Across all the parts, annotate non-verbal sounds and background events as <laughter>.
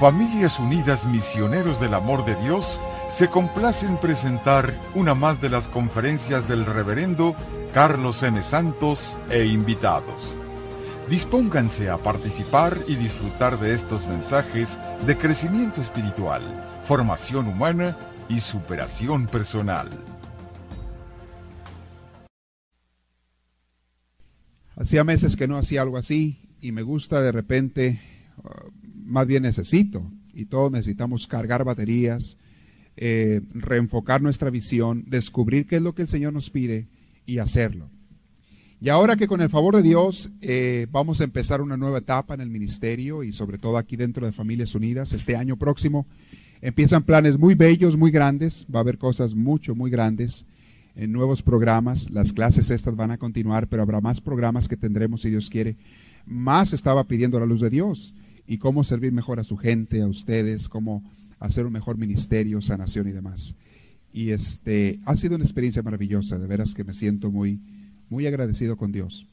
Familias Unidas Misioneros del Amor de Dios se complace en presentar una más de las conferencias del reverendo Carlos N. Santos e invitados. Dispónganse a participar y disfrutar de estos mensajes de crecimiento espiritual, formación humana y superación personal. Hacía meses que no hacía algo así y me gusta de repente, uh, más bien necesito, y todos necesitamos cargar baterías, eh, reenfocar nuestra visión, descubrir qué es lo que el Señor nos pide y hacerlo. Y ahora que con el favor de Dios eh, vamos a empezar una nueva etapa en el ministerio y sobre todo aquí dentro de Familias Unidas, este año próximo empiezan planes muy bellos, muy grandes, va a haber cosas mucho, muy grandes en nuevos programas, las clases estas van a continuar, pero habrá más programas que tendremos si Dios quiere. Más estaba pidiendo la luz de Dios y cómo servir mejor a su gente, a ustedes, cómo hacer un mejor ministerio, sanación y demás. Y este ha sido una experiencia maravillosa, de veras que me siento muy muy agradecido con Dios.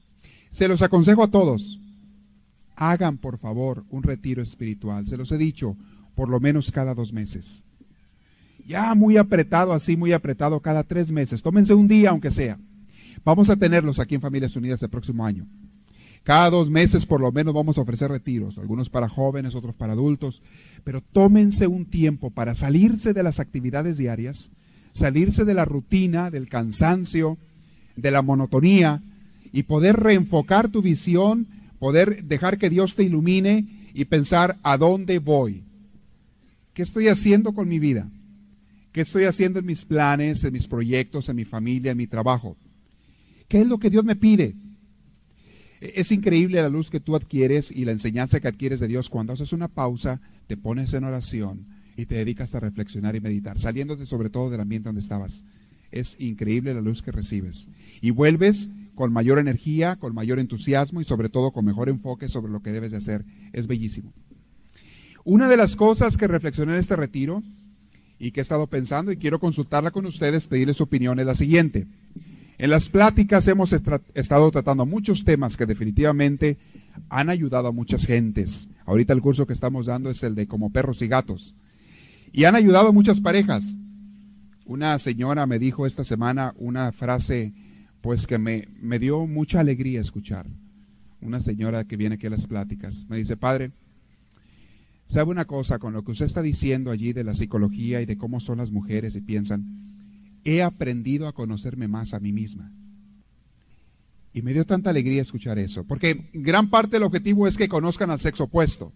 Se los aconsejo a todos, hagan por favor un retiro espiritual. Se los he dicho, por lo menos cada dos meses. Ya muy apretado, así muy apretado, cada tres meses. Tómense un día, aunque sea. Vamos a tenerlos aquí en Familias Unidas el próximo año. Cada dos meses por lo menos vamos a ofrecer retiros, algunos para jóvenes, otros para adultos, pero tómense un tiempo para salirse de las actividades diarias, salirse de la rutina, del cansancio, de la monotonía y poder reenfocar tu visión, poder dejar que Dios te ilumine y pensar a dónde voy. ¿Qué estoy haciendo con mi vida? ¿Qué estoy haciendo en mis planes, en mis proyectos, en mi familia, en mi trabajo? ¿Qué es lo que Dios me pide? E-, es increíble la luz que tú adquieres y la enseñanza que adquieres de Dios cuando haces una pausa, te pones en oración y te dedicas a reflexionar y meditar, saliéndote sobre todo del ambiente donde estabas. Es increíble la luz que recibes. Y vuelves con mayor energía, con mayor entusiasmo y sobre todo con mejor enfoque sobre lo que debes de hacer. Es bellísimo. Una de las cosas que reflexioné en este retiro y que he estado pensando y quiero consultarla con ustedes, pedirles su opinión es la siguiente. En las pláticas hemos estado tratando muchos temas que definitivamente han ayudado a muchas gentes. Ahorita el curso que estamos dando es el de como perros y gatos. Y han ayudado a muchas parejas. Una señora me dijo esta semana una frase, pues que me, me dio mucha alegría escuchar. Una señora que viene aquí a las pláticas. Me dice, padre, ¿sabe una cosa con lo que usted está diciendo allí de la psicología y de cómo son las mujeres y piensan? He aprendido a conocerme más a mí misma. Y me dio tanta alegría escuchar eso, porque gran parte del objetivo es que conozcan al sexo opuesto,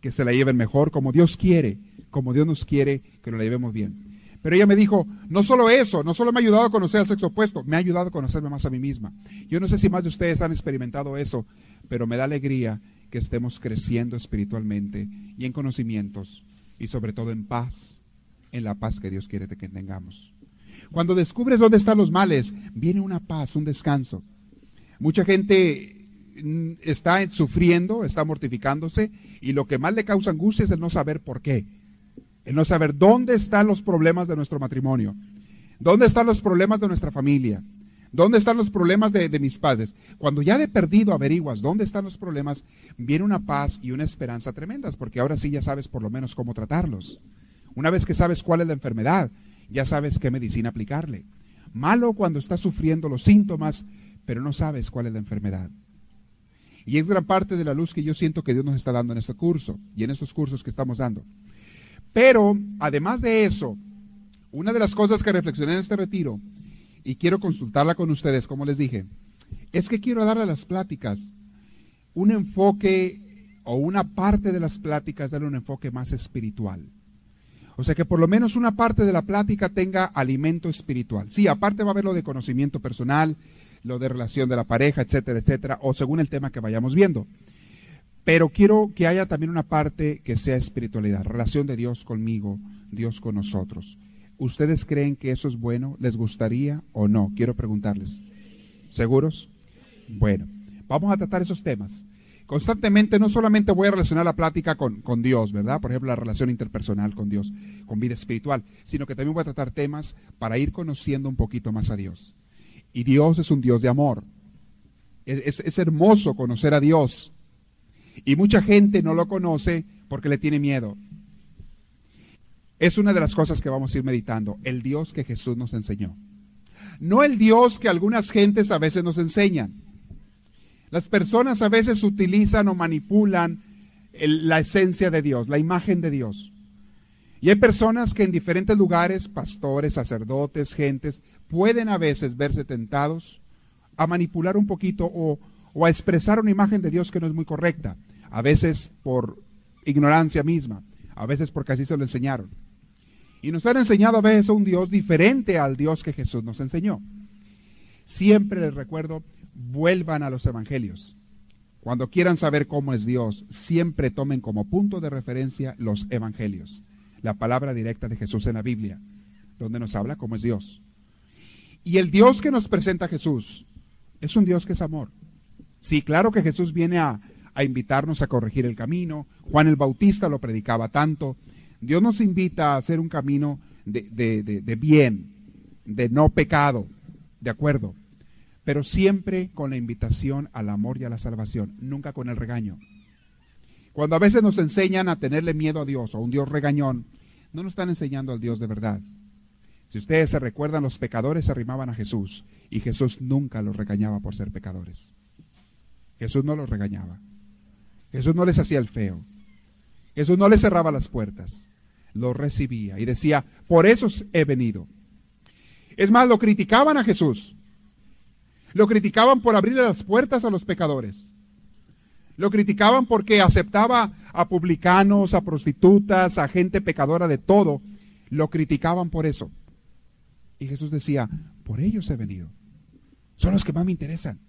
que se la lleven mejor como Dios quiere, como Dios nos quiere que lo la llevemos bien. Pero ella me dijo, no solo eso, no solo me ha ayudado a conocer al sexo opuesto, me ha ayudado a conocerme más a mí misma. Yo no sé si más de ustedes han experimentado eso, pero me da alegría que estemos creciendo espiritualmente y en conocimientos y sobre todo en paz, en la paz que Dios quiere que tengamos. Cuando descubres dónde están los males, viene una paz, un descanso. Mucha gente mm, está sufriendo, está mortificándose y lo que más le causa angustia es el no saber por qué el no saber dónde están los problemas de nuestro matrimonio, dónde están los problemas de nuestra familia, dónde están los problemas de, mis padres. Cuando ya de perdido averiguas dónde están los problemas, viene una paz y una esperanza tremendas, porque ahora sí ya sabes por lo menos cómo tratarlos. Una vez que sabes cuál es la enfermedad, ya sabes qué medicina aplicarle. Malo cuando estás sufriendo los síntomas, pero no sabes cuál es la enfermedad. Y es gran parte de la luz que yo siento que Dios nos está dando en este curso y en estos cursos que estamos dando. Pero, además de eso, una de las cosas que reflexioné en este retiro, y quiero consultarla con ustedes, como les dije, es que quiero darle a las pláticas un enfoque o una parte de las pláticas, darle un enfoque más espiritual. O sea que por lo menos una parte de la plática tenga alimento espiritual. Sí, aparte va a haber lo de conocimiento personal, lo de relación de la pareja, etcétera, etcétera, o según el tema que vayamos viendo. Pero quiero que haya también una parte que sea espiritualidad, relación de Dios conmigo, Dios con nosotros. ¿Ustedes creen que eso es bueno? ¿Les gustaría o no? Quiero preguntarles. ¿Seguros? Bueno, vamos a tratar esos temas. Constantemente no solamente voy a relacionar la plática con, con, Dios, ¿verdad? Por ejemplo, la relación interpersonal con Dios, con vida espiritual, sino que también voy a tratar temas para ir conociendo un poquito más a Dios. Y Dios es un Dios de amor. Es, es hermoso conocer a Dios, y mucha gente no lo conoce porque le tiene miedo. es una de las cosas que vamos a ir meditando, el Dios que Jesús nos enseñó. No el Dios que algunas gentes a veces nos enseñan. Las personas a veces utilizan o manipulan la esencia de Dios, la imagen de Dios. Y hay personas que en diferentes lugares, pastores, sacerdotes, gentes, pueden a veces verse tentados a manipular un poquito o, a expresar una imagen de Dios que no es muy correcta. A veces por ignorancia misma, a veces porque así se lo enseñaron. Y nos han enseñado a veces a un Dios diferente al Dios que Jesús nos enseñó. Siempre les recuerdo, vuelvan a los evangelios. Cuando quieran saber cómo es Dios, siempre tomen como punto de referencia los evangelios, la palabra directa de Jesús en la Biblia, donde nos habla cómo es Dios. Y el Dios que nos presenta Jesús es un Dios que es amor. Sí, claro que Jesús viene a, a invitarnos a corregir el camino. Juan el Bautista lo predicaba tanto. Dios nos invita a hacer un camino de, de, de bien, de no pecado, de acuerdo pero siempre con la invitación al amor y a la salvación, nunca con el regaño. Cuando a veces nos enseñan a tenerle miedo a Dios o a un Dios regañón, no nos están enseñando al Dios de verdad. Si ustedes se recuerdan, los pecadores se arrimaban a Jesús y Jesús nunca los regañaba por ser pecadores. Jesús no los regañaba. Jesús no les hacía el feo. Jesús no les cerraba las puertas. Los recibía y decía, por eso he venido. Es más, lo criticaban a Jesús. Lo criticaban por abrirle las puertas a los pecadores. Lo criticaban porque aceptaba a publicanos, a prostitutas, a gente pecadora de todo. Lo criticaban por eso. Y Jesús decía, por ellos he venido. Son los que más me interesan.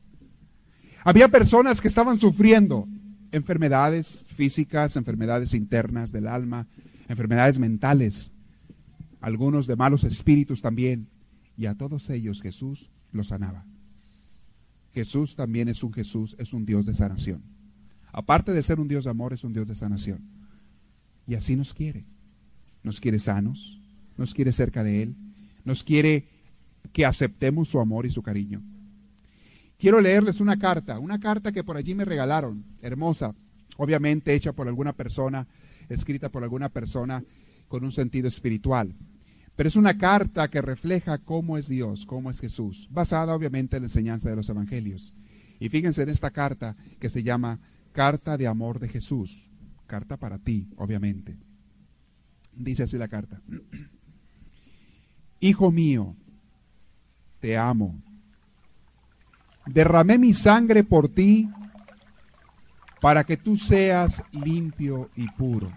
Había personas que estaban sufriendo enfermedades físicas, enfermedades internas del alma, enfermedades mentales, algunos de malos espíritus también. Y a todos ellos Jesús los sanaba. Jesús también es un Jesús, es un Dios de sanación. Aparte de ser un Dios de amor, es un Dios de sanación. Y así nos quiere. Nos quiere sanos, nos quiere cerca de Él, nos quiere que aceptemos su amor y su cariño. Quiero leerles una carta, una carta que por allí me regalaron, hermosa, obviamente hecha por alguna persona, escrita por alguna persona con un sentido espiritual. Pero es una carta que refleja cómo es Dios, cómo es Jesús, basada obviamente en la enseñanza de los evangelios. Y fíjense en esta carta que se llama Carta de Amor de Jesús. Carta para ti, obviamente. Dice así la carta. <clears throat> Hijo mío, te amo. Derramé mi sangre por ti para que tú seas limpio y puro.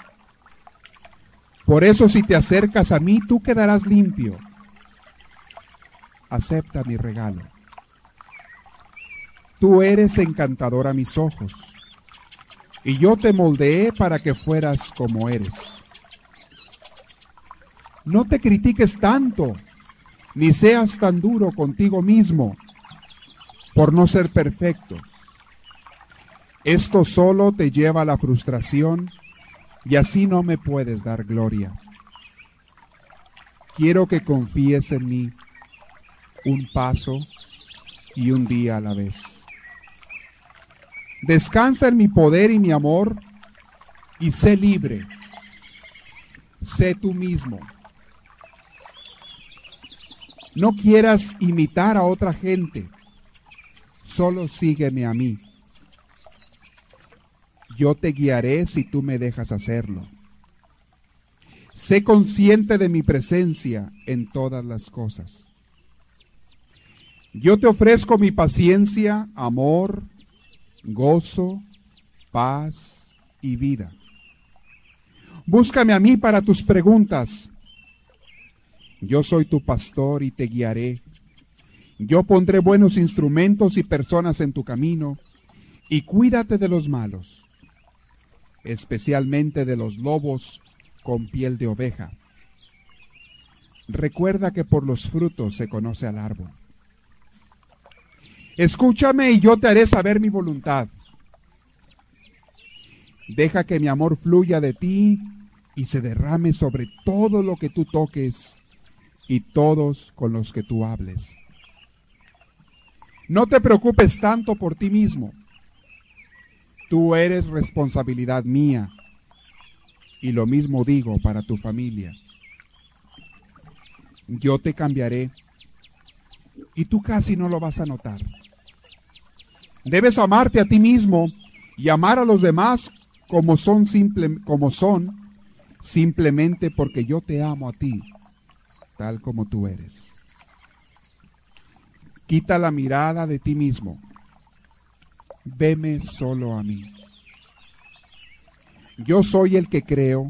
Por eso si te acercas a mí, tú quedarás limpio. Acepta mi regalo. Tú eres encantador a mis ojos, y yo te moldeé para que fueras como eres. No te critiques tanto, ni seas tan duro contigo mismo por no ser perfecto. Esto solo te lleva a la frustración y así no me puedes dar gloria. Quiero que confíes en mí un paso y un día a la vez. Descansa en mi poder y mi amor y sé libre. Sé tú mismo. No quieras imitar a otra gente, solo sígueme a mí yo te guiaré si tú me dejas hacerlo. Sé consciente de mi presencia en todas las cosas. Yo te ofrezco mi paciencia, amor, gozo, paz y vida. Búscame a mí para tus preguntas. Yo soy tu pastor y te guiaré. Yo pondré buenos instrumentos y personas en tu camino, y cuídate de los malos especialmente de los lobos con piel de oveja. Recuerda que por los frutos se conoce al árbol. Escúchame y yo te haré saber mi voluntad. Deja que mi amor fluya de ti y se derrame sobre todo lo que tú toques y todos con los que tú hables. No te preocupes tanto por ti mismo Tú eres responsabilidad mía. Y lo mismo digo para tu familia. yo te cambiaré y tú casi no lo vas a notar. Debes amarte a ti mismo y amar a los demás como son, simple, como son simplemente porque yo te amo a ti, tal como tú eres. Quita la mirada de ti mismo. Veme solo a mí. Yo soy el que creo,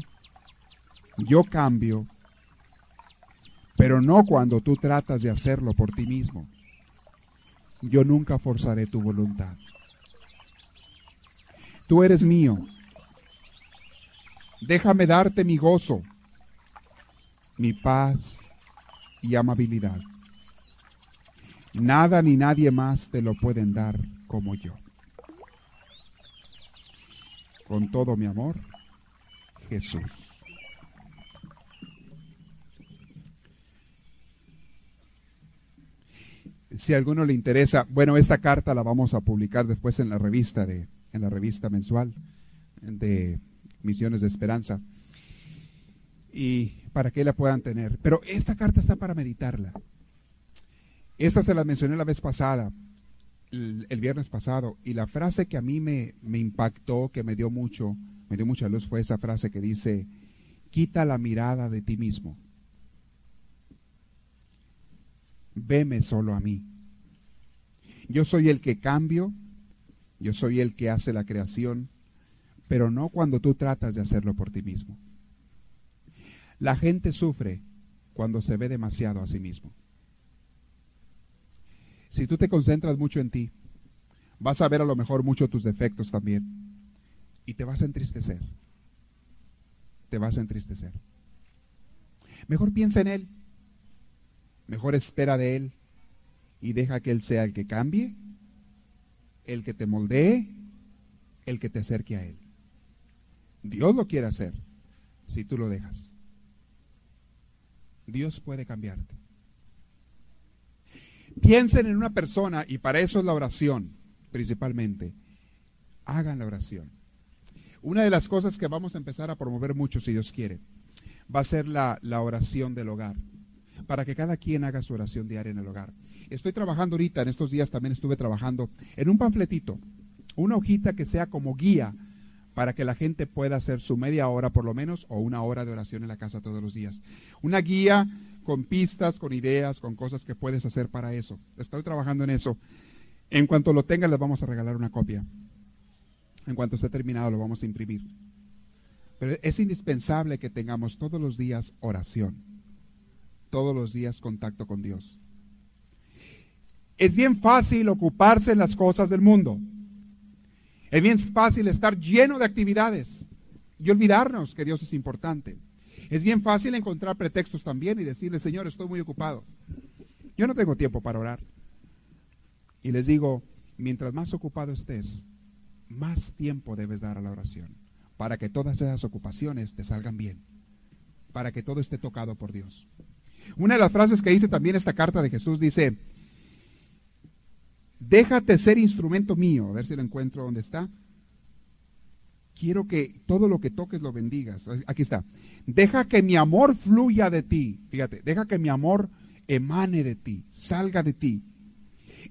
yo cambio, pero no cuando tú tratas de hacerlo por ti mismo. Yo nunca forzaré tu voluntad. Tú eres mío. Déjame darte mi gozo, mi paz y amabilidad. Nada ni nadie más te lo pueden dar como yo. Con todo mi amor, Jesús. Si a alguno le interesa, bueno, esta carta la vamos a publicar después en la revista de, en la revista mensual de Misiones de Esperanza. Y para que la puedan tener. Pero esta carta está para meditarla. Esta se la mencioné la vez pasada, el, viernes pasado, y la frase que a mí me, me impactó, que me dio mucho, me dio mucha luz, fue esa frase que dice, quita la mirada de ti mismo. Veme solo a mí. Yo soy el que cambio, yo soy el que hace la creación, pero no cuando tú tratas de hacerlo por ti mismo. La gente sufre cuando se ve demasiado a sí mismo. Si tú te concentras mucho en ti, vas a ver a lo mejor mucho tus defectos también. Y te vas a entristecer. Te vas a entristecer. Mejor piensa en Él. Mejor espera de Él. Y deja que Él sea el que cambie, el que te moldee, el que te acerque a Él. Dios lo quiere hacer si tú lo dejas. Dios puede cambiarte. Piensen en una persona y para eso es la oración, principalmente. Hagan la oración. Una de las cosas que vamos a empezar a promover mucho, si Dios quiere, va a ser la, la oración del hogar, para que cada quien haga su oración diaria en el hogar. Estoy trabajando ahorita, en estos días también estuve trabajando en un panfletito, una hojita que sea como guía para que la gente pueda hacer su media hora por lo menos o una hora de oración en la casa todos los días. Una guía con pistas, con ideas, con cosas que puedes hacer para eso. Estoy trabajando en eso. En cuanto lo tenga, les vamos a regalar una copia. En cuanto esté terminado, lo vamos a imprimir. Pero es indispensable que tengamos todos los días oración, todos los días contacto con Dios. Es bien fácil ocuparse en las cosas del mundo. Es bien fácil estar lleno de actividades y olvidarnos que Dios es importante. Es bien fácil encontrar pretextos también y decirle, Señor, estoy muy ocupado. Yo no tengo tiempo para orar. Y les digo, mientras más ocupado estés, más tiempo debes dar a la oración, para que todas esas ocupaciones te salgan bien, para que todo esté tocado por Dios. Una de las frases que dice también esta carta de Jesús dice, déjate ser instrumento mío, a ver si lo encuentro donde está. Quiero que todo lo que toques lo bendigas. Aquí está. Deja que mi amor fluya de ti. Fíjate, deja que mi amor emane de ti, salga de ti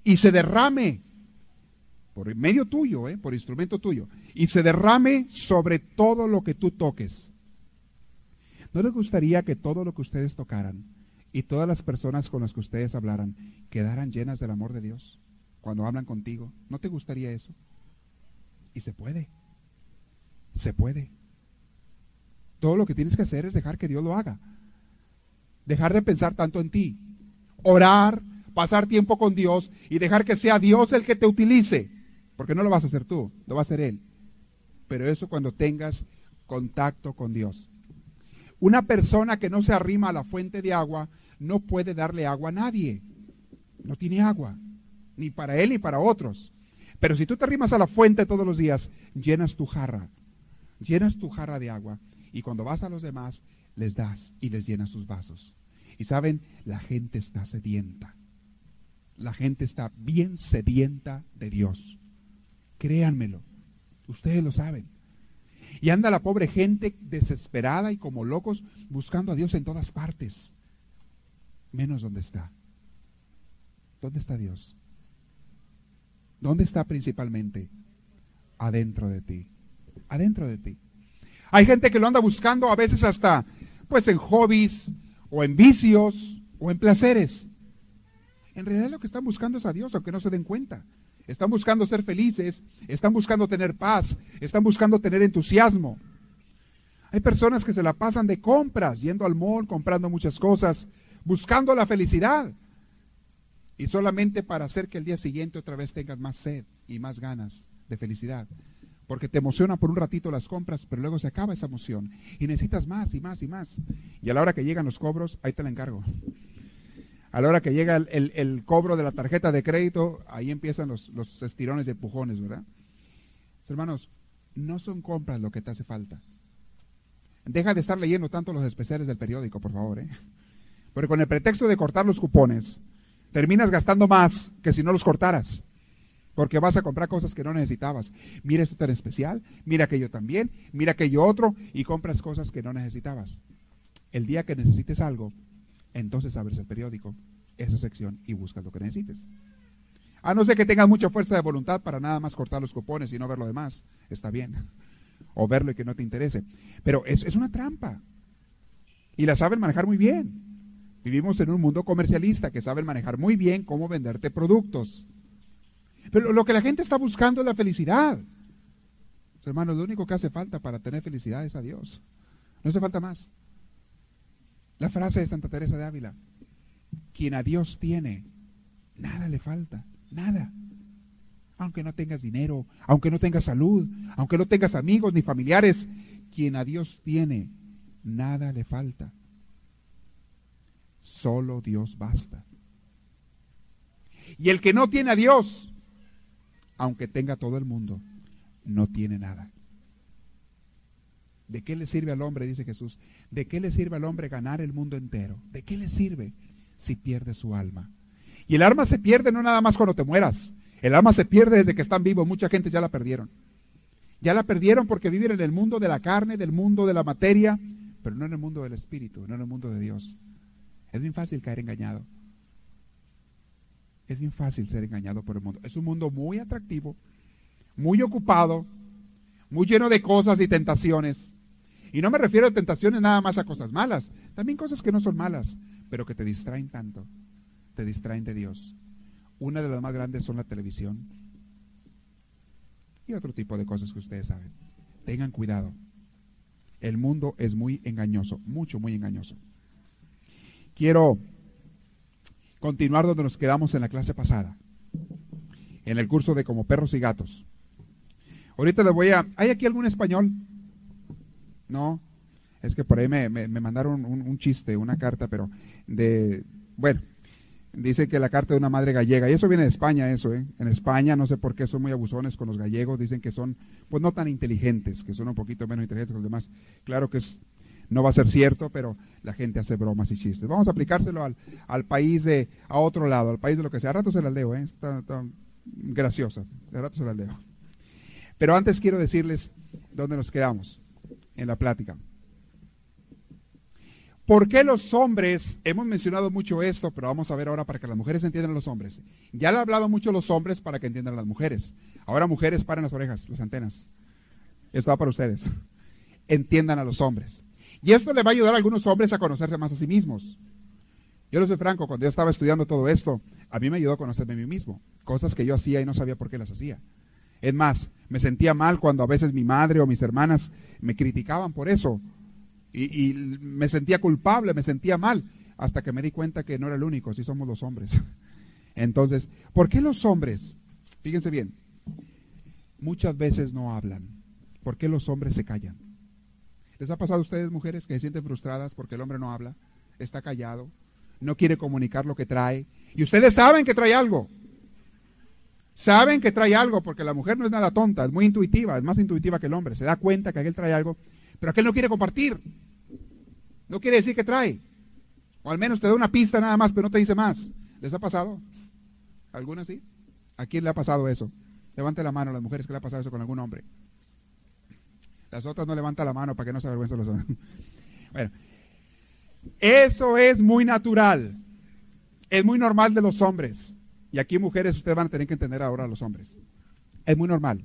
y se derrame por medio tuyo, eh, por instrumento tuyo, y se derrame sobre todo lo que tú toques. ¿No les gustaría que todo lo que ustedes tocaran y todas las personas con las que ustedes hablaran quedaran llenas del amor de Dios cuando hablan contigo? ¿No te gustaría eso? Y se puede. Se puede. Todo lo que tienes que hacer es dejar que Dios lo haga. Dejar de pensar tanto en ti. Orar, pasar tiempo con Dios y dejar que sea Dios el que te utilice. Porque no lo vas a hacer tú, lo va a hacer Él. Pero eso cuando tengas contacto con Dios. Una persona que no se arrima a la fuente de agua no puede darle agua a nadie. No tiene agua, ni para él ni para otros. Pero si tú te arrimas a la fuente todos los días, llenas tu jarra, llenas tu jarra de agua y cuando vas a los demás, les das y les llenas sus vasos. Y saben, la gente está sedienta. La gente está bien sedienta de Dios. Créanmelo. Ustedes lo saben. Y anda la pobre gente desesperada y como locos buscando a Dios en todas partes. menos dónde está. ¿Dónde está Dios? ¿Dónde está principalmente? Adentro de ti. Adentro de ti. Hay gente que lo anda buscando a veces hasta pues en hobbies o en vicios o en placeres. En realidad lo que están buscando es a Dios, aunque no se den cuenta. Están buscando ser felices, están buscando tener paz, están buscando tener entusiasmo. Hay personas que se la pasan de compras, yendo al mall, comprando muchas cosas, buscando la felicidad. Y solamente para hacer que el día siguiente otra vez tengas más sed y más ganas de felicidad. Porque te emociona por un ratito las compras, pero luego se acaba esa emoción. Y necesitas más y más y más. Y a la hora que llegan los cobros, ahí te la encargo. A la hora que llega el, cobro de la tarjeta de crédito, ahí empiezan los, los estirones de empujones, ¿verdad? Hermanos, no son compras lo que te hace falta. Deja de estar leyendo tanto los especiales del periódico, por favor. ¿eh? Porque con el pretexto de cortar los cupones, terminas gastando más que si no los cortaras. Porque vas a comprar cosas que no necesitabas. Mira esto tan especial, mira aquello también, mira aquello otro, y compras cosas que no necesitabas. El día que necesites algo, entonces abres el periódico, esa sección, y buscas lo que necesites. A no ser que tengas mucha fuerza de voluntad para nada más cortar los cupones y no ver lo demás, está bien o verlo y que no te interese. Pero es, es una trampa. Y la saben manejar muy bien. Vivimos en un mundo comercialista que saben manejar muy bien cómo venderte productos. Pero lo que la gente está buscando es la felicidad. Hermanos, lo único que hace falta para tener felicidad es a Dios. No hace falta más. La frase de Santa Teresa de Ávila, quien a Dios tiene, nada le falta, nada aunque no tengas dinero, aunque no tengas salud, aunque no tengas amigos ni familiares, quien a Dios tiene, nada le falta. Solo Dios basta. Y el que no tiene a Dios, aunque tenga todo el mundo, no tiene nada. ¿De qué le sirve al hombre, dice Jesús? ¿De qué le sirve al hombre ganar el mundo entero? ¿De qué le sirve si pierde su alma? Y el alma se pierde no nada más cuando te mueras, el alma se pierde desde que están vivos. Mucha gente ya la perdieron. Ya la perdieron porque viven en el mundo de la carne, del mundo de la materia, pero no en el mundo del espíritu, no en el mundo de Dios. Es bien fácil caer engañado. Es bien fácil ser engañado por el mundo. Es un mundo muy atractivo, muy ocupado, muy lleno de cosas y tentaciones. Y no me refiero a tentaciones nada más a cosas malas, también cosas que no son malas, pero que te distraen tanto, te distraen de Dios. Una de las más grandes son la televisión y otro tipo de cosas que ustedes saben. Tengan cuidado. El mundo es muy engañoso, mucho, muy engañoso. Quiero continuar donde nos quedamos en la clase pasada, en el curso de como perros y gatos. Ahorita les voy a... ¿Hay aquí algún español? No, es que por ahí me, mandaron un, un, chiste, una carta, pero de... Bueno, Dice que la carta de una madre gallega, y eso viene de España, eso, ¿eh? En España, no sé por qué son muy abusones con los gallegos, dicen que son, pues no tan inteligentes, que son un poquito menos inteligentes que los demás. Claro que es, no va a ser cierto, pero la gente hace bromas y chistes. Vamos a aplicárselo al, al país de, a otro lado, al país de lo que sea. A rato se las leo, ¿eh? Está, graciosa, a rato se las leo. Pero antes quiero decirles dónde nos quedamos en la plática. ¿Por qué los hombres, hemos mencionado mucho esto, pero vamos a ver ahora para que las mujeres entiendan a los hombres? Ya le he hablado mucho a los hombres para que entiendan a las mujeres. Ahora mujeres, paren las orejas, las antenas. Esto va para ustedes. Entiendan a los hombres. Y esto le va a ayudar a algunos hombres a conocerse más a sí mismos. Yo lo sé franco, cuando yo estaba estudiando todo esto, a mí me ayudó a conocerme a mí mismo. Cosas que yo hacía y no sabía por qué las hacía. Es más, me sentía mal cuando a veces mi madre o mis hermanas me criticaban por eso y, me sentía culpable, me sentía mal, hasta que me di cuenta que no era el único, si somos los hombres. <laughs> Entonces, ¿por qué los hombres, fíjense bien, muchas veces no hablan? ¿Por qué los hombres se callan? ¿Les ha pasado a ustedes, mujeres, que se sienten frustradas porque el hombre no habla, está callado, no quiere comunicar lo que trae? Y ustedes saben que trae algo. Saben que trae algo porque la mujer no es nada tonta, es muy intuitiva, es más intuitiva que el hombre. Se da cuenta que aquel trae algo pero aquel no quiere compartir. No quiere decir que trae. O al menos te da una pista nada más, pero no te dice más. ¿Les ha pasado? ¿Alguna sí? ¿A quién le ha pasado eso? Levante la mano a las mujeres que le ha pasado eso con algún hombre. Las otras no levantan la mano para que no se avergüencen los hombres. <laughs> Bueno, eso es muy natural. Es muy normal de los hombres. Y aquí mujeres ustedes van a tener que entender ahora a los hombres. Es muy normal.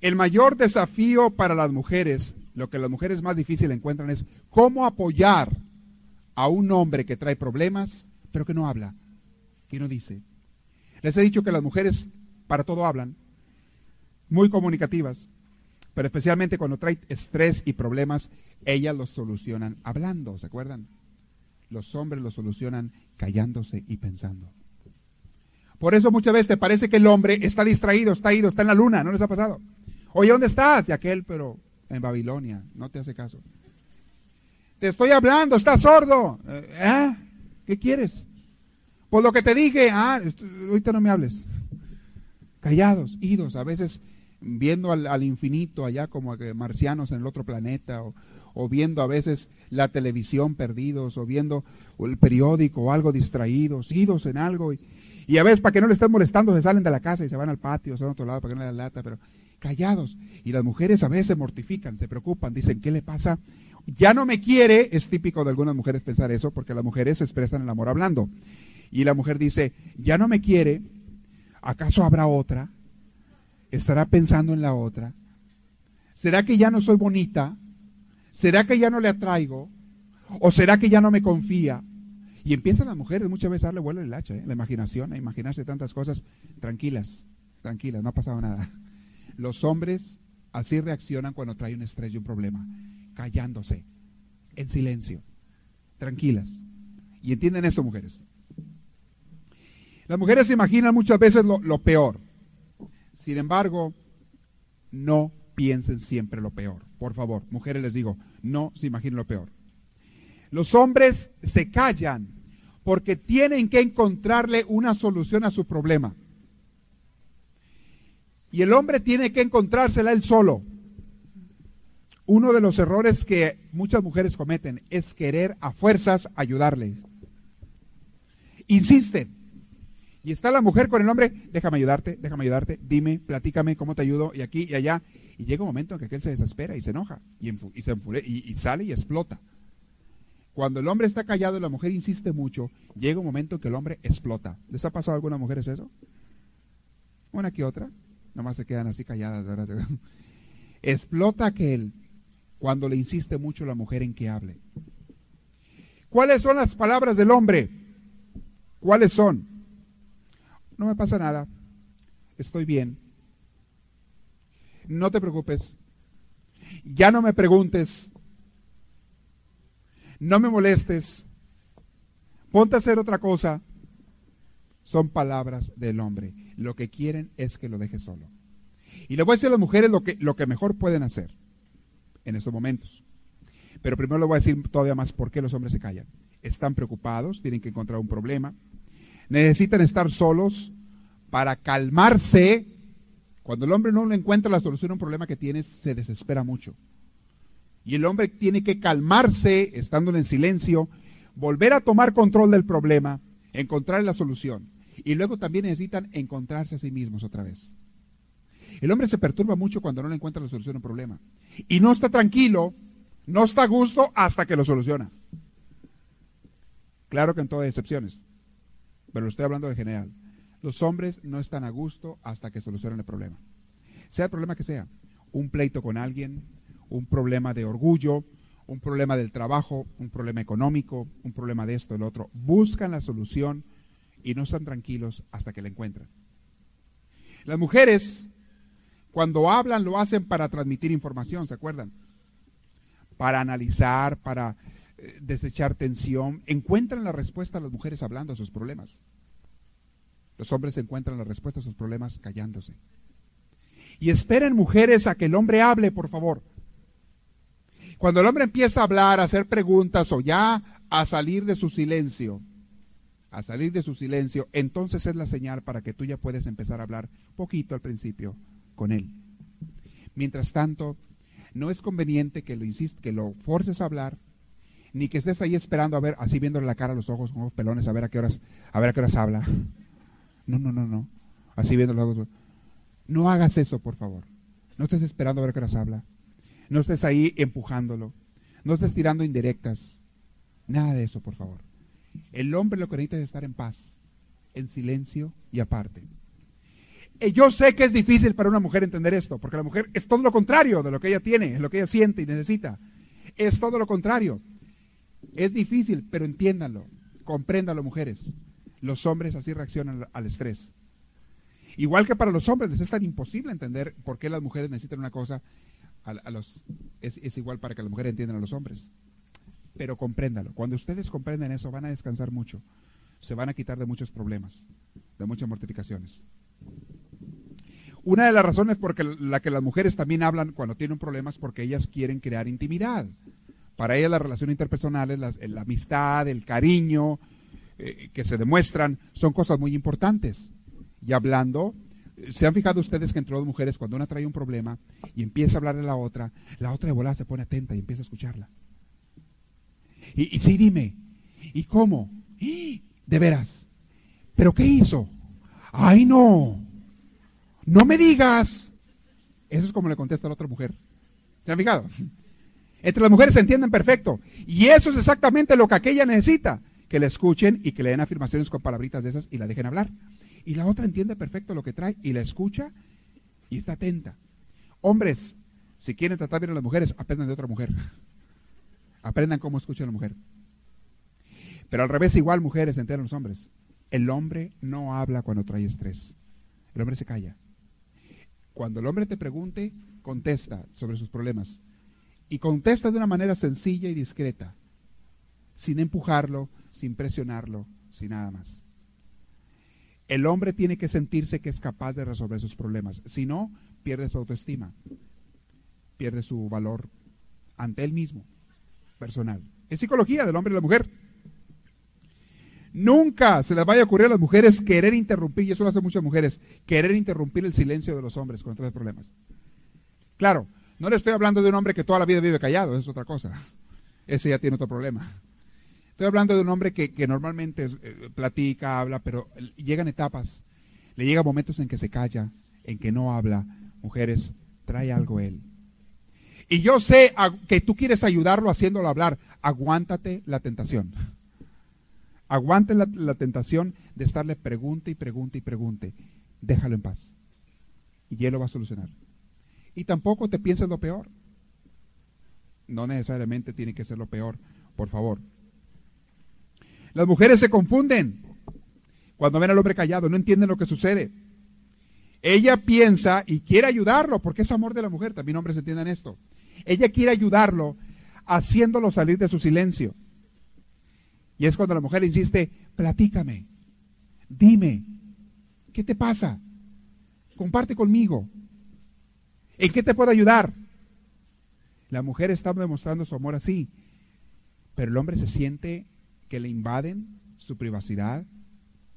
El mayor desafío para las mujeres, lo que las mujeres más difícil encuentran es cómo apoyar a un hombre que trae problemas, pero que no habla, que no dice. Les he dicho que las mujeres para todo hablan, muy comunicativas, pero especialmente cuando trae estrés y problemas, ellas los solucionan hablando, ¿se acuerdan? Los hombres los solucionan callándose y pensando. Por eso muchas veces te parece que el hombre está distraído, está ido, está en la luna, ¿no les ha pasado? Oye, ¿dónde estás? Y aquel, pero en Babilonia, no te hace caso. Te estoy hablando, estás sordo. ¿Eh? ¿Qué quieres? Pues lo que te dije, ah, ahorita no me hables. Callados, idos, a veces viendo al, infinito allá como marcianos en el otro planeta, o, o, viendo a veces la televisión perdidos, o viendo el periódico o algo distraídos, idos en algo. Y, y a veces para que no le estén molestando se salen de la casa y se van al patio, se van a otro lado para que no le den lata, pero callados. Y las mujeres a veces se mortifican, se preocupan, dicen, ¿qué le pasa? Ya no me quiere, es típico de algunas mujeres pensar eso, porque las mujeres expresan el amor hablando. Y la mujer dice, ya no me quiere, ¿acaso habrá otra? ¿Estará pensando en la otra? ¿Será que ya no soy bonita? ¿Será que ya no le atraigo? ¿O será que ya no me confía? Y empiezan las mujeres muchas veces a darle vuelo el hacha, ¿eh? la imaginación, a imaginarse tantas cosas. Tranquilas, tranquilas, no ha pasado nada. Los hombres así reaccionan cuando trae un estrés y un problema, callándose, en silencio, tranquilas. Y entienden esto, mujeres. Las mujeres se imaginan muchas veces lo, lo peor. Sin embargo, no piensen siempre lo peor. Por favor, mujeres les digo, no se imaginen lo peor. Los hombres se callan porque tienen que encontrarle una solución a su problema. Y el hombre tiene que encontrársela él solo. Uno de los errores que muchas mujeres cometen es querer a fuerzas ayudarle. Insisten. Y está la mujer con el hombre, déjame ayudarte, déjame ayudarte, dime, platícame cómo te ayudo, y aquí y allá. Y llega un momento en que aquel se desespera y se enoja, y, se y, sale y explota. Cuando el hombre está callado y la mujer insiste mucho, llega un momento en que el hombre explota. ¿Les ha pasado a algunas mujeres eso? Una que otra. Nomás se quedan así calladas, ¿verdad? <laughs> Explota aquel cuando le insiste mucho la mujer en que hable. ¿Cuáles son las palabras del hombre? ¿Cuáles son? No me pasa nada. Estoy bien. No te preocupes. Ya no me preguntes. No me molestes. Ponte a hacer otra cosa son palabras del hombre. Lo que quieren es que lo deje solo. Y le voy a decir a las mujeres lo que, lo que mejor pueden hacer en estos momentos. Pero primero le voy a decir todavía más por qué los hombres se callan. Están preocupados, tienen que encontrar un problema, necesitan estar solos para calmarse. Cuando el hombre no encuentra la solución a un problema que tiene, se desespera mucho. Y el hombre tiene que calmarse, estando en silencio, volver a tomar control del problema, encontrar la solución. Y luego también necesitan encontrarse a sí mismos otra vez. El hombre se perturba mucho cuando no le encuentra la solución a un problema. Y no está tranquilo, no está a gusto hasta que lo soluciona. Claro que en todas excepciones, pero lo estoy hablando de general. Los hombres no están a gusto hasta que solucionan el problema. Sea el problema que sea, un pleito con alguien, un problema de orgullo, un problema del trabajo, un problema económico, un problema de esto, el otro. Buscan la solución y no están tranquilos hasta que la encuentran. Las mujeres, cuando hablan, lo hacen para transmitir información, ¿se acuerdan? Para analizar, para eh, desechar tensión. Encuentran la respuesta a las mujeres hablando a sus problemas. Los hombres encuentran la respuesta a sus problemas callándose. Y esperen mujeres a que el hombre hable, por favor. Cuando el hombre empieza a hablar, a hacer preguntas o ya a salir de su silencio, a salir de su silencio, entonces es la señal para que tú ya puedes empezar a hablar poquito al principio con él. Mientras tanto, no es conveniente que lo insist que lo forces a hablar, ni que estés ahí esperando a ver, así viéndole la cara a los ojos con los pelones, a ver a qué horas, a ver a qué horas habla. No, no, no, no. Así viendo los ojos. No hagas eso, por favor. No estés esperando a ver a qué horas habla. No estés ahí empujándolo. No estés tirando indirectas. Nada de eso, por favor. El hombre lo que necesita es estar en paz, en silencio y aparte. Y yo sé que es difícil para una mujer entender esto, porque la mujer es todo lo contrario de lo que ella tiene, es lo que ella siente y necesita. Es todo lo contrario. Es difícil, pero entiéndanlo, compréndanlo mujeres. Los hombres así reaccionan al estrés. Igual que para los hombres les es tan imposible entender por qué las mujeres necesitan una cosa, a, los, es, igual para que las mujeres entiendan a los hombres. Pero compréndalo. Cuando ustedes comprenden eso, van a descansar mucho. Se van a quitar de muchos problemas, de muchas mortificaciones. Una de las razones por la que las mujeres también hablan cuando tienen problemas es porque ellas quieren crear intimidad. Para ellas la relación interpersonal, la, amistad, el cariño eh, que se demuestran son cosas muy importantes. Y hablando, ¿se han fijado ustedes que entre dos mujeres cuando una trae un problema y empieza a hablar de la otra, la otra de volada se pone atenta y empieza a escucharla? Y, sí, dime, ¿y cómo? De veras. ¿Pero qué hizo? Ay, no. No me digas. Eso es como le contesta la otra mujer. ¿Se han fijado? Entre las mujeres se entienden perfecto. Y eso es exactamente lo que aquella necesita. Que le escuchen y que le den afirmaciones con palabritas de esas y la dejen hablar. Y la otra entiende perfecto lo que trae y la escucha y está atenta. Hombres, si quieren tratar bien a las mujeres, aprendan de otra mujer. Aprendan cómo escucha a la mujer. Pero al revés, igual mujeres entienden los hombres. El hombre no habla cuando trae estrés. El hombre se calla. Cuando el hombre te pregunte, contesta sobre sus problemas. Y contesta de una manera sencilla y discreta, sin empujarlo, sin presionarlo, sin nada más. El hombre tiene que sentirse que es capaz de resolver sus problemas. Si no, pierde su autoestima, pierde su valor ante él mismo, personal. Es psicología del hombre y la mujer. Nunca se les vaya a ocurrir a las mujeres querer interrumpir, y eso lo hacen muchas mujeres, querer interrumpir el silencio de los hombres con estos problemas. Claro, no le estoy hablando de un hombre que toda la vida vive callado, es otra cosa. Ese ya tiene otro problema. Estoy hablando de un hombre que, normalmente eh, platica, habla, pero llegan etapas, le llegan momentos en que se calla, en que no habla. Mujeres, trae algo él. Y yo sé que tú quieres ayudarlo haciéndolo hablar. Aguántate la tentación. Aguante la, tentación de estarle pregunte y pregunte y pregunte. Déjalo en paz. Y él lo va a solucionar. Y tampoco te pienses lo peor. No necesariamente tiene que ser lo peor, por favor. Las mujeres se confunden cuando ven al hombre callado, no entienden lo que sucede. Ella piensa y quiere ayudarlo, porque es amor de la mujer, también hombres entiendan esto. Ella quiere ayudarlo haciéndolo salir de su silencio. Y es cuando la mujer insiste, platícame, dime, ¿qué te pasa? Comparte conmigo. ¿En qué te puedo ayudar? La mujer está demostrando su amor así, pero el hombre se siente que le invaden su privacidad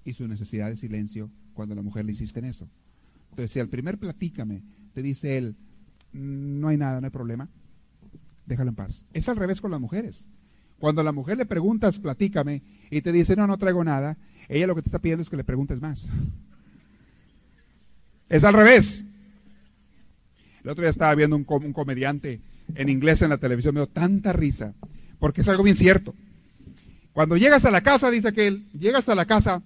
y su necesidad de silencio cuando la mujer le insiste en eso. Entonces, si al primer platícame te dice él, no hay nada, no hay problema, déjalo en paz. Es al revés con las mujeres. Cuando a la mujer le preguntas, platícame, y te dice, no, no traigo nada, ella lo que te está pidiendo es que le preguntes más. Es al revés. El otro día estaba viendo un, un comediante en inglés en la televisión, me dio tanta risa, porque es algo bien cierto. Cuando llegas a la casa, dice que él, llegas a la casa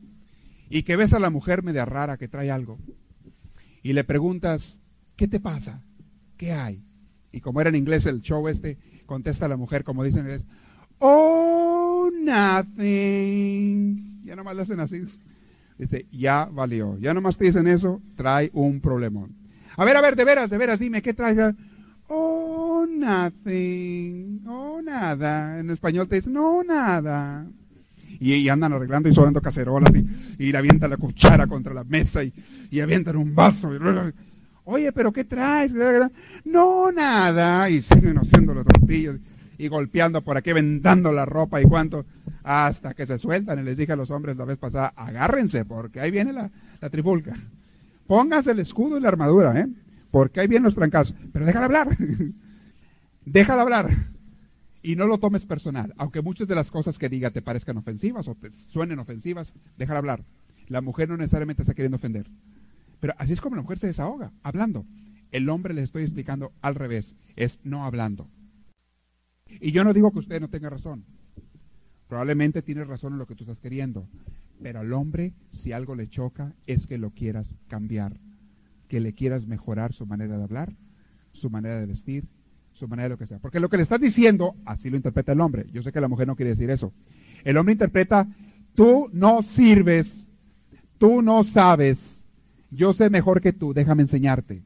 y que ves a la mujer media rara que trae algo, y le preguntas, ¿qué te pasa? ¿Qué hay? Y como era en inglés el show este, contesta la mujer, como dicen en inglés, Oh, nothing. Ya nomás le hacen así. Dice, ya valió. Ya nomás te dicen eso, trae un problemón. A ver, a ver, de veras, de veras, dime, ¿qué trae? Oh, nothing. Oh, nada. En español te dicen, no, nada. Y, andan arreglando y sonando cacerolas y, y le avientan la cuchara contra la mesa y, y avientan un vaso. Oye, pero ¿qué traes? No, nada. Y siguen haciendo los tortillos y golpeando por aquí, vendando la ropa y cuánto, hasta que se sueltan. Y les dije a los hombres la vez pasada, agárrense, porque ahí viene la, la trifulca. Pónganse el escudo y la armadura, ¿eh? porque ahí vienen los trancazos. Pero déjala hablar. <laughs> déjala hablar. Y no lo tomes personal. Aunque muchas de las cosas que diga te parezcan ofensivas o te suenen ofensivas, déjala hablar. La mujer no necesariamente está queriendo ofender. Pero así es como la mujer se desahoga, hablando. El hombre le estoy explicando al revés, es no hablando. Y yo no digo que usted no tenga razón. Probablemente tienes razón en lo que tú estás queriendo, pero al hombre, si algo le choca, es que lo quieras cambiar, que le quieras mejorar su manera de hablar, su manera de vestir, su manera de lo que sea. Porque lo que le estás diciendo, así lo interpreta el hombre. Yo sé que la mujer no quiere decir eso. El hombre interpreta, tú no sirves, tú no sabes, yo sé mejor que tú, déjame enseñarte.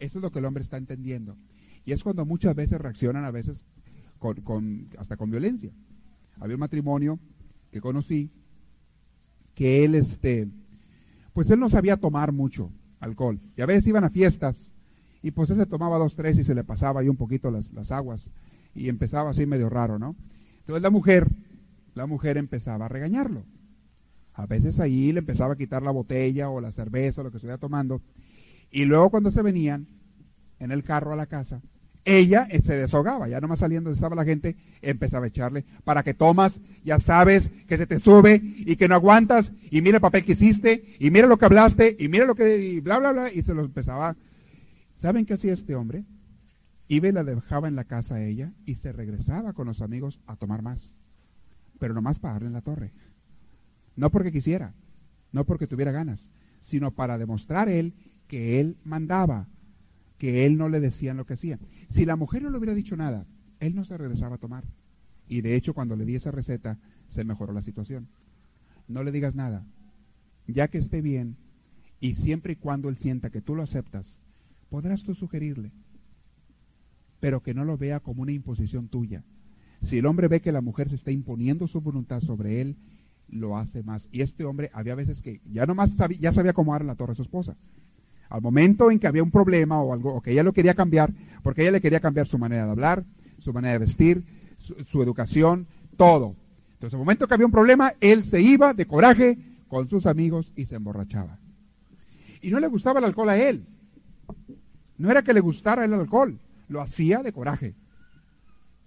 Eso es lo que el hombre está entendiendo. Y es cuando muchas veces reaccionan a veces con, hasta con violencia. Había un matrimonio que conocí que él, este, pues él no sabía tomar mucho alcohol. Y a veces iban a fiestas y pues él se tomaba dos, tres y se le pasaba ahí un poquito las, las aguas y empezaba así medio raro, ¿no? Entonces la mujer, la mujer empezaba a regañarlo. A veces ahí le empezaba a quitar la botella o la cerveza, lo que estuviera tomando. Y luego cuando se venían en el carro a la casa, ella eh, se desahogaba, ya nomás saliendo estaba la gente, empezaba a echarle, para que tomas, ya sabes que se te sube y que no aguantas, y mira el papel que hiciste, y mira lo que hablaste, y mira lo que, y bla, bla, bla, y se lo empezaba. ¿Saben qué hacía este hombre? Iba y la dejaba en la casa a ella y se regresaba con los amigos a tomar más, pero nomás para darle en la torre. No porque quisiera, no porque tuviera ganas, sino para demostrar él que él mandaba, que él no le decían lo que hacía. Si la mujer no le hubiera dicho nada, él no se regresaba a tomar. Y de hecho, cuando le di esa receta, se mejoró la situación. No le digas nada. Ya que esté bien, y siempre y cuando él sienta que tú lo aceptas, podrás tú sugerirle, pero que no lo vea como una imposición tuya. Si el hombre ve que la mujer se está imponiendo su voluntad sobre él, lo hace más. Y este hombre había veces que ya nomás sabía, ya sabía cómo dar la torre su esposa. Al momento en que había un problema o algo, o que ella lo quería cambiar, porque ella le quería cambiar su manera de hablar, su manera de vestir, su, educación, todo. Entonces, al momento que había un problema, él se iba de coraje con sus amigos y se emborrachaba. Y no le gustaba el alcohol a él. No era que le gustara el alcohol, lo hacía de coraje.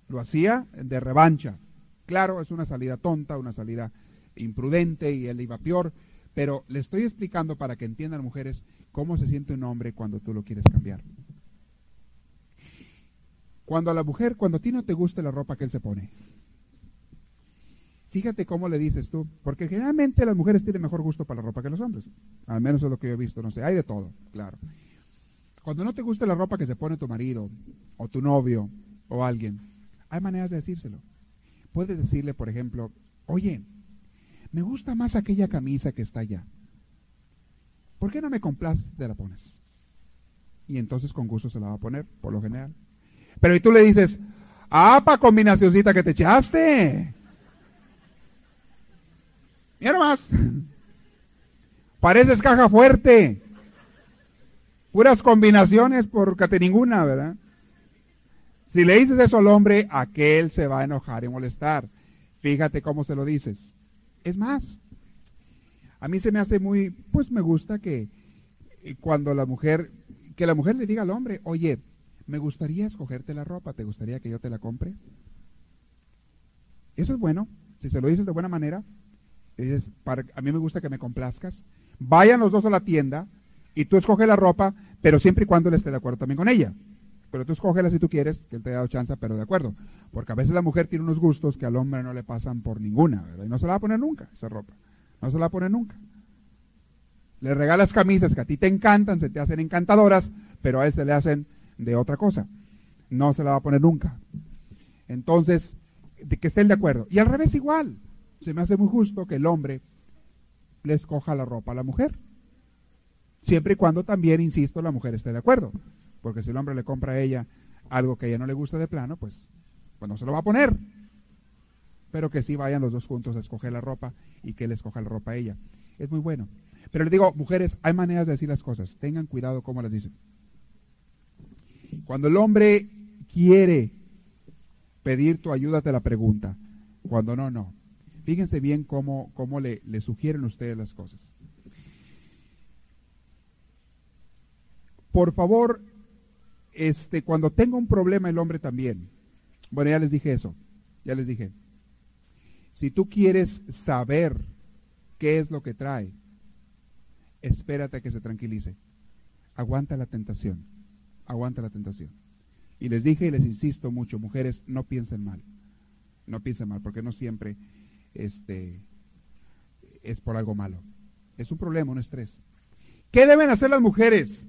Lo hacía de revancha. Claro, es una salida tonta, una salida imprudente y él iba peor, pero le estoy explicando para que entiendan mujeres cómo se siente un hombre cuando tú lo quieres cambiar. Cuando a la mujer, cuando a ti no te gusta la ropa que él se pone, fíjate cómo le dices tú, porque generalmente las mujeres tienen mejor gusto para la ropa que los hombres, al menos es lo que yo he visto, no sé, hay de todo, claro. Cuando no te gusta la ropa que se pone tu marido o tu novio o alguien, hay maneras de decírselo. Puedes decirle, por ejemplo, oye, me gusta más aquella camisa que está allá. ¿Por qué no me compras te la pones? Y entonces con gusto se la va a poner, por lo general. Pero y tú le dices, ah, pa combinacioncita que te echaste. Mira nomás. Pareces caja fuerte. Puras combinaciones por cate ninguna, ¿verdad? Si le dices eso al hombre, aquel se va a enojar y molestar. Fíjate cómo se lo dices. Es más, a mí se me hace muy, pues me gusta que eh, cuando la mujer, que la mujer le diga al hombre, oye, me gustaría escogerte la ropa, ¿te gustaría que yo te la compre? Eso es bueno, si se lo dices de buena manera, dices, a mí me gusta que me complazcas, vayan los dos a la tienda y tú escoge la ropa, pero siempre y cuando él esté de acuerdo también con ella. Pero tú escógela si tú quieres, que él te haya dado chance, pero de acuerdo. Porque a veces la mujer tiene unos gustos que al hombre no le pasan por ninguna, ¿verdad? Y no se la va a poner nunca esa ropa. No se la va a poner nunca. Le regalas camisas que a ti te encantan, se te hacen encantadoras, pero a él se le hacen de otra cosa. No se la va a poner nunca. Entonces, de que estén de acuerdo. Y al revés igual. Se me hace muy justo que el hombre le escoja la ropa a la mujer. Siempre y cuando también, insisto, la mujer esté de acuerdo. Porque si el hombre le compra a ella algo que a ella no le gusta de plano, pues, pues no se lo va a poner. Pero que sí vayan los dos juntos a escoger la ropa y que él escoja la ropa a ella. Es muy bueno. Pero le digo, mujeres, hay maneras de decir las cosas. Tengan cuidado cómo las dicen. Cuando el hombre quiere pedir tu ayuda, te la pregunta. Cuando no, no. Fíjense bien cómo, cómo le, le sugieren ustedes las cosas. Por favor, este, cuando tenga un problema el hombre también. Bueno, ya les dije eso, ya les dije. Si tú quieres saber qué es lo que trae, espérate a que se tranquilice. Aguanta la tentación, aguanta la tentación. Y les dije y les insisto mucho, mujeres, no piensen mal. No piense mal, porque no siempre este, es por algo malo. Es un problema, un estrés. ¿Qué deben hacer las mujeres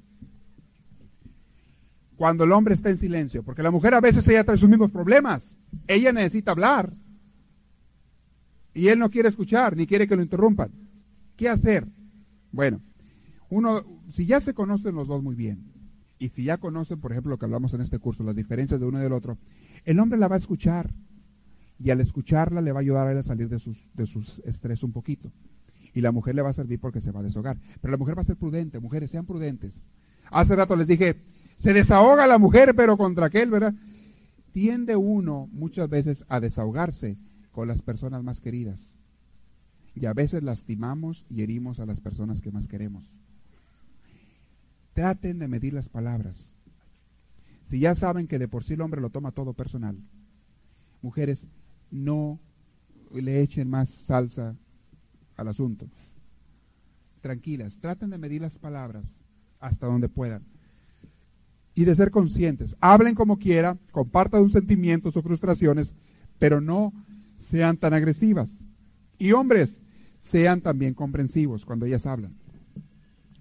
cuando el hombre está en silencio? Porque la mujer a veces ella trae sus mismos problemas. Ella necesita hablar. Y él no quiere escuchar, ni quiere que lo interrumpan. ¿Qué hacer? Bueno, uno, si ya se conocen los dos muy bien, y si ya conocen, por ejemplo, lo que hablamos en este curso, las diferencias de uno y del otro, el hombre la va a escuchar. Y al escucharla le va a ayudar a él a salir de sus, de sus estrés un poquito. Y la mujer le va a servir porque se va a deshogar. Pero la mujer va a ser prudente. Mujeres, sean prudentes. Hace rato les dije, se desahoga la mujer, pero contra aquel, ¿verdad? Tiende uno muchas veces a desahogarse con las personas más queridas. Y a veces lastimamos y herimos a las personas que más queremos. Traten de medir las palabras. Si ya saben que de por sí el hombre lo toma todo personal, mujeres, no le echen más salsa al asunto. Tranquilas, traten de medir las palabras hasta donde puedan. Y de ser conscientes. Hablen como quiera, compartan sus sentimientos o frustraciones, pero no sean tan agresivas. Y hombres, sean también comprensivos cuando ellas hablan.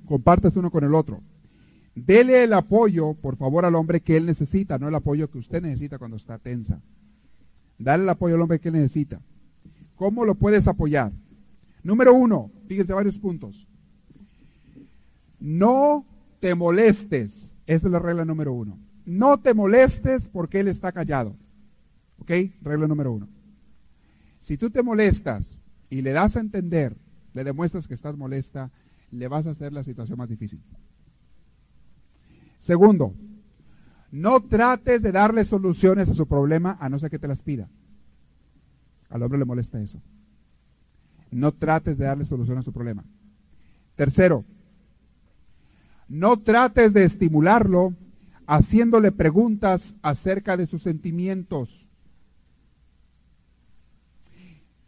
Compártase uno con el otro. Dele el apoyo, por favor, al hombre que él necesita, no el apoyo que usted necesita cuando está tensa. Dale el apoyo al hombre que él necesita. ¿Cómo lo puedes apoyar? Número uno, fíjense varios puntos. No te molestes. Esa es la regla número uno. No te molestes porque él está callado. ¿Ok? Regla número uno. Si tú te molestas y le das a entender, le demuestras que estás molesta, le vas a hacer la situación más difícil. Segundo, no trates de darle soluciones a su problema a no ser que te las pida. Al hombre le molesta eso. No trates de darle solución a su problema. Tercero, no trates de estimularlo haciéndole preguntas acerca de sus sentimientos.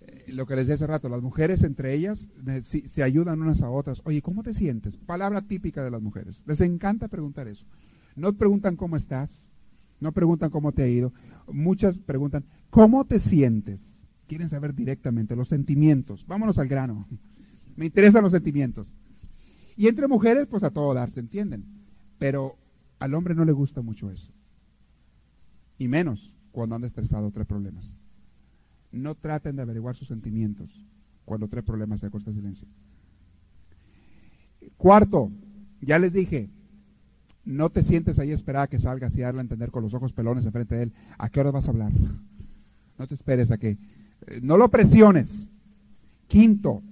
Eh, lo que les decía hace rato, las mujeres entre ellas eh, se ayudan unas a otras. Oye, ¿cómo te sientes? Palabra típica de las mujeres. Les encanta preguntar eso. No preguntan cómo estás, no preguntan cómo te ha ido. Muchas preguntan, ¿cómo te sientes? Quieren saber directamente los sentimientos. Vámonos al grano. <laughs> Me interesan los sentimientos. Y entre mujeres, pues a todo dar, ¿se entienden? Pero al hombre no le gusta mucho eso. Y menos cuando anda estresado trae problemas. No traten de averiguar sus sentimientos cuando trae problemas de corta silencio. Cuarto, ya les dije, no te sientes ahí esperar a que salgas y darle a entender con los ojos pelones enfrente de él. ¿A qué hora vas a hablar? No te esperes a que... Eh, no lo presiones. Quinto,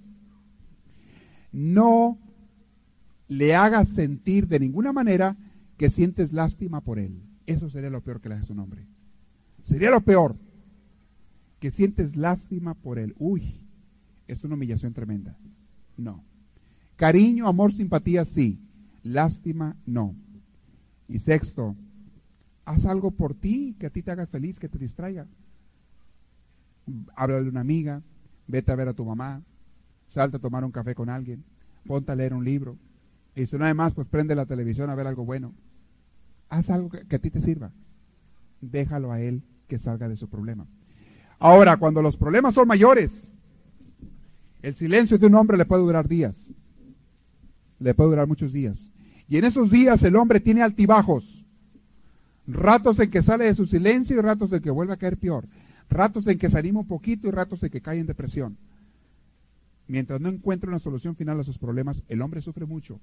no le hagas sentir de ninguna manera que sientes lástima por él. Eso sería lo peor que le haces a un hombre. Sería lo peor. Que sientes lástima por él. Uy, es una humillación tremenda. No. Cariño, amor, simpatía, sí. Lástima, no. Y sexto, haz algo por ti, que a ti te hagas feliz, que te distraiga. Háblale de una amiga, vete a ver a tu mamá, salta a tomar un café con alguien, ponte a leer un libro. Y si no hay más, pues prende la televisión a ver algo bueno. Haz algo que, que a ti te sirva. Déjalo a él que salga de su problema. Ahora, cuando los problemas son mayores, el silencio de un hombre le puede durar días. Le puede durar muchos días. Y en esos días el hombre tiene altibajos. Ratos en que sale de su silencio y ratos en que vuelve a caer peor. Ratos en que se anima un poquito y ratos en que cae en depresión. Mientras no encuentra una solución final a sus problemas, el hombre sufre mucho.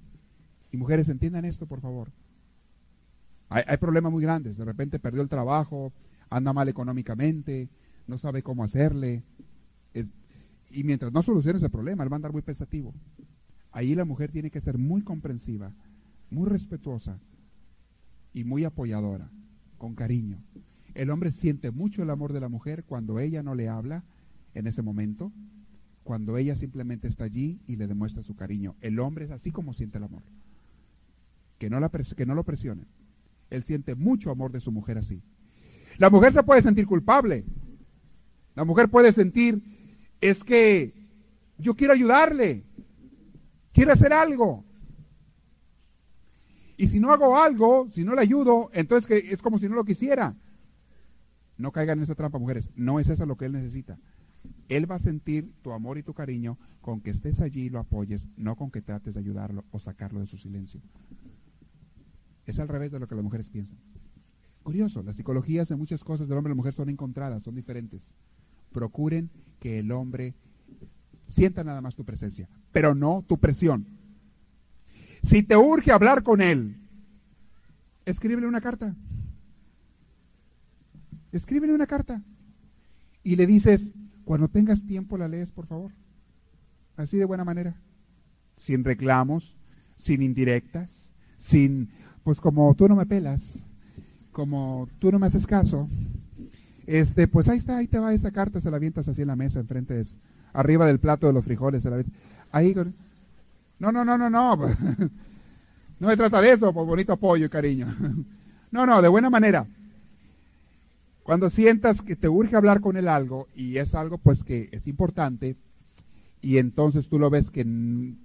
Y mujeres, entiendan esto, por favor. Hay, problemas muy grandes. De repente perdió el trabajo, anda mal económicamente, no sabe cómo hacerle. y mientras no solucione ese problema, él va a andar muy pensativo. Ahí la mujer tiene que ser muy comprensiva muy respetuosa y muy apoyadora, con cariño. El hombre siente mucho el amor de la mujer cuando ella no le habla en ese momento, cuando ella simplemente está allí y le demuestra su cariño. El hombre es así como siente el amor. Que no, la que no lo presione. Él siente mucho amor de su mujer así. La mujer se puede sentir culpable. La mujer puede sentir, es que yo quiero ayudarle, quiero hacer algo, y si no hago algo, si no le ayudo, entonces que es como si no lo quisiera. No caigan en esa trampa, mujeres. No es eso lo que él necesita. Él va a sentir tu amor y tu cariño con que estés allí y lo apoyes, no con que trates de ayudarlo o sacarlo de su silencio. Es al revés de lo que las mujeres piensan. Curioso, las psicologías de muchas cosas del hombre y la mujer son encontradas, son diferentes. Procuren que el hombre sienta nada más tu presencia, pero no tu presión. Si te urge hablar con él, escríbele una carta. Escríbele una carta. Y le dices, cuando tengas tiempo la lees, por favor. Así de buena manera. Sin reclamos, sin indirectas, sin, pues como tú no me pelas, como tú no me haces caso, este, pues ahí está, ahí te va esa carta, se la avientas así en la mesa, enfrente de arriba del plato de los frijoles, se la Ahí, no, no, no, no, no, <laughs> no me trata de eso, por bonito apoyo y cariño. <laughs> No, no, de buena manera. Cuando sientas que te urge hablar con él algo y es algo pues que es importante y entonces tú lo ves que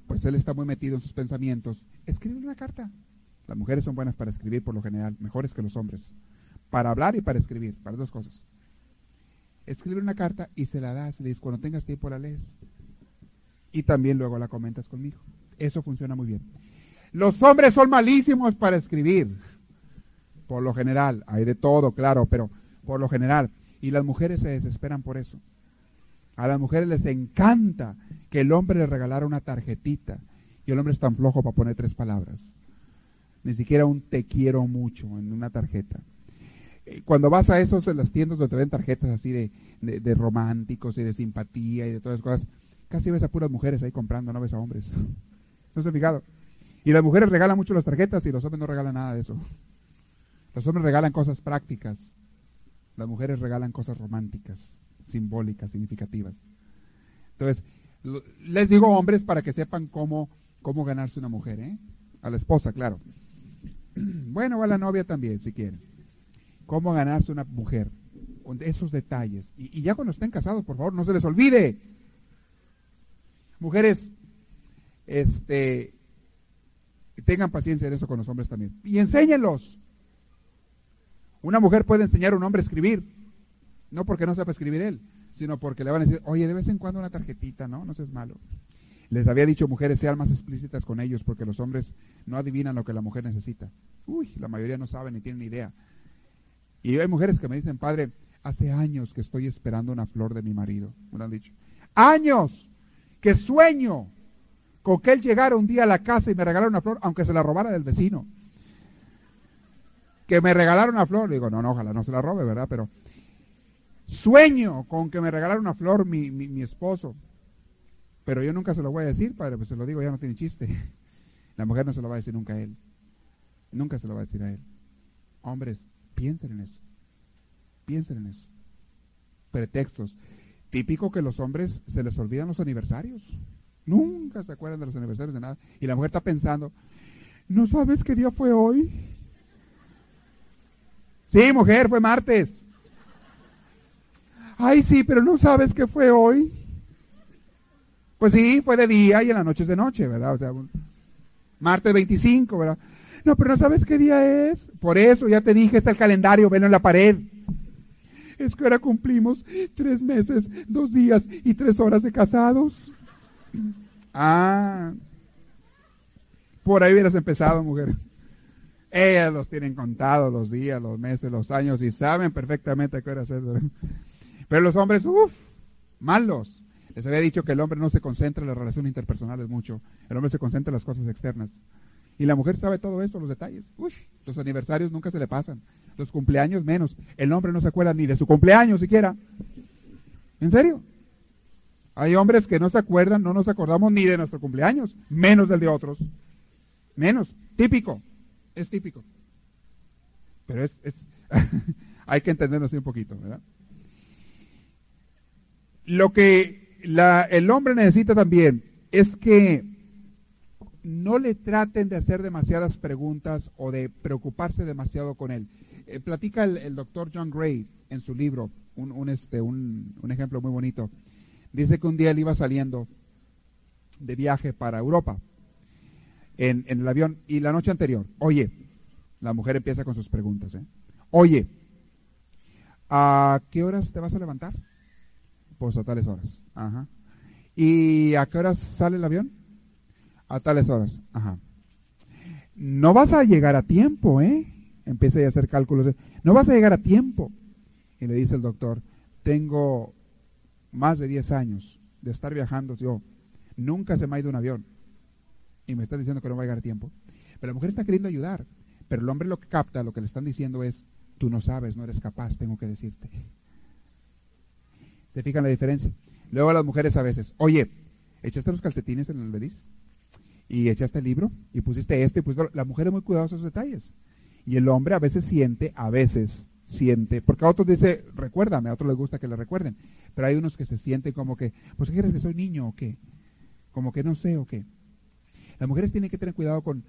pues él está muy metido en sus pensamientos, escribe una carta. Las mujeres son buenas para escribir por lo general, mejores que los hombres. Para hablar y para escribir, para dos cosas. Escribe una carta y se la das, le dices, cuando tengas tiempo la lees. Y también luego la comentas conmigo. Eso funciona muy bien. Los hombres son malísimos para escribir. Por lo general, hay de todo, claro, pero por lo general. Y las mujeres se desesperan por eso. A las mujeres les encanta que el hombre les regalara una tarjetita. Y el hombre es tan flojo para poner tres palabras. Ni siquiera un te quiero mucho en una tarjeta. Eh, cuando vas a esos en las tiendas donde te ven tarjetas así de, de, románticos y de simpatía y de todas esas cosas, casi ves a puras mujeres ahí comprando, no ves a hombres. <laughs> ¿No se ha fijado? Y las mujeres regalan mucho las tarjetas y los hombres no regalan nada de eso. Los hombres regalan cosas prácticas, las mujeres regalan cosas románticas, simbólicas, significativas. Entonces, les digo hombres para que sepan cómo, cómo ganarse una mujer, ¿eh? A la esposa, claro. <clears throat> Bueno, a la novia también, si quieren. Cómo ganarse una mujer. Con esos detalles. Y, y ya cuando estén casados, por favor, no se les olvide. Mujeres, este, tengan paciencia en eso con los hombres también. Y enséñenlos. Una mujer puede enseñar a un hombre a escribir, no porque no sepa escribir él, sino porque le van a decir, oye, de vez en cuando una tarjetita, ¿no? No seas malo. Les había dicho mujeres, sean más explícitas con ellos, porque los hombres no adivinan lo que la mujer necesita. Uy, la mayoría no saben ni tienen ni idea. Y hay mujeres que me dicen, padre, hace años que estoy esperando una flor de mi marido, me lo han dicho. Años que sueño con que él llegara un día a la casa y me regalara una flor, aunque se la robara del vecino que me regalaron una flor. Digo, no, no, ojalá no se la robe, ¿verdad? Pero sueño con que me regalara una flor mi, mi, esposo. Pero yo nunca se lo voy a decir, padre, pues se lo digo, ya no tiene chiste. <laughs> La mujer no se lo va a decir nunca a él. Nunca se lo va a decir a él. Hombres, piensen en eso. Piensen en eso. Pretextos. Típico que los hombres se les olvidan los aniversarios. Nunca se acuerdan de los aniversarios de nada. Y la mujer está pensando, ¿no sabes qué día fue hoy? Sí, mujer, fue martes. Ay, sí, pero no sabes qué fue hoy. Pues sí, fue de día y en la noche es de noche, ¿verdad? O sea, martes 25, ¿verdad? No, pero no sabes qué día es. Por eso ya te dije, está el calendario, velo en la pared. Es que ahora cumplimos tres meses, dos días y tres horas de casados. Ah, por ahí hubieras empezado, mujer. Ellas los tienen contados los días, los meses, los años y saben perfectamente qué hora. Pero los hombres, uff, malos. Les había dicho que el hombre no se concentra en las relaciones interpersonales mucho. El hombre se concentra en las cosas externas. Y la mujer sabe todo eso, los detalles. Uf, los aniversarios nunca se le pasan. Los cumpleaños menos. El hombre no se acuerda ni de su cumpleaños siquiera. ¿En serio? Hay hombres que no se acuerdan, no nos acordamos ni de nuestro cumpleaños, menos del de otros. Menos. Típico es típico. Pero es, <laughs> hay que entenderlo así un poquito, ¿verdad? Lo que el hombre necesita también es que no le traten de hacer demasiadas preguntas o de preocuparse demasiado con él. Eh, platica el, doctor John Gray en su libro un, este, un, ejemplo muy bonito. Dice que un día él iba saliendo de viaje para Europa en, el avión y la noche anterior, oye, la mujer empieza con sus preguntas, ¿eh? oye, ¿A qué horas te vas a levantar? Pues a tales horas. Ajá. ¿Y a qué horas sale el avión? A tales horas. Ajá. No vas a llegar a tiempo, ¿eh? Empieza a hacer cálculos. No vas a llegar a tiempo. Y le dice el doctor, tengo más de 10 años de estar viajando yo. Nunca se me ha ido un avión. Y me está diciendo que no va a llegar tiempo. Pero la mujer está queriendo ayudar. Pero el hombre lo que capta, lo que le están diciendo es, tú no sabes, no eres capaz, tengo que decirte. ¿Se fijan la diferencia? Luego las mujeres a veces, oye, ¿echaste los calcetines en el beliz? ¿Y echaste el libro? ¿Y pusiste esto? Y pues la mujer es muy cuidadosa de esos detalles. Y el hombre a veces siente, a veces siente, porque a otros dice, recuérdame, a otros les gusta que le recuerden, pero hay unos que se sienten como que, pues ¿qué quieres que soy niño o qué? Como que no sé o qué. Las mujeres tienen que tener cuidado con,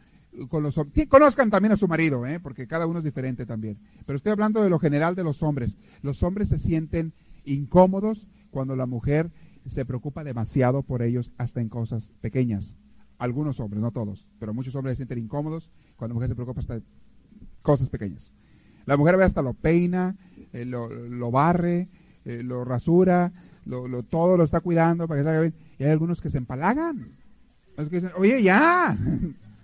con los hombres. Conozcan también a su marido, ¿eh? porque cada uno es diferente también. Pero estoy hablando de lo general de los hombres. Los hombres se sienten incómodos cuando la mujer se preocupa demasiado por ellos hasta en cosas pequeñas. Algunos hombres, no todos, pero muchos hombres se sienten incómodos cuando la mujer se preocupa hasta cosas pequeñas. La mujer ve hasta lo peina, eh, lo, barre, eh, lo rasura, lo, todo lo está cuidando para que salga bien. Y hay algunos que se empalagan. Oye, ya,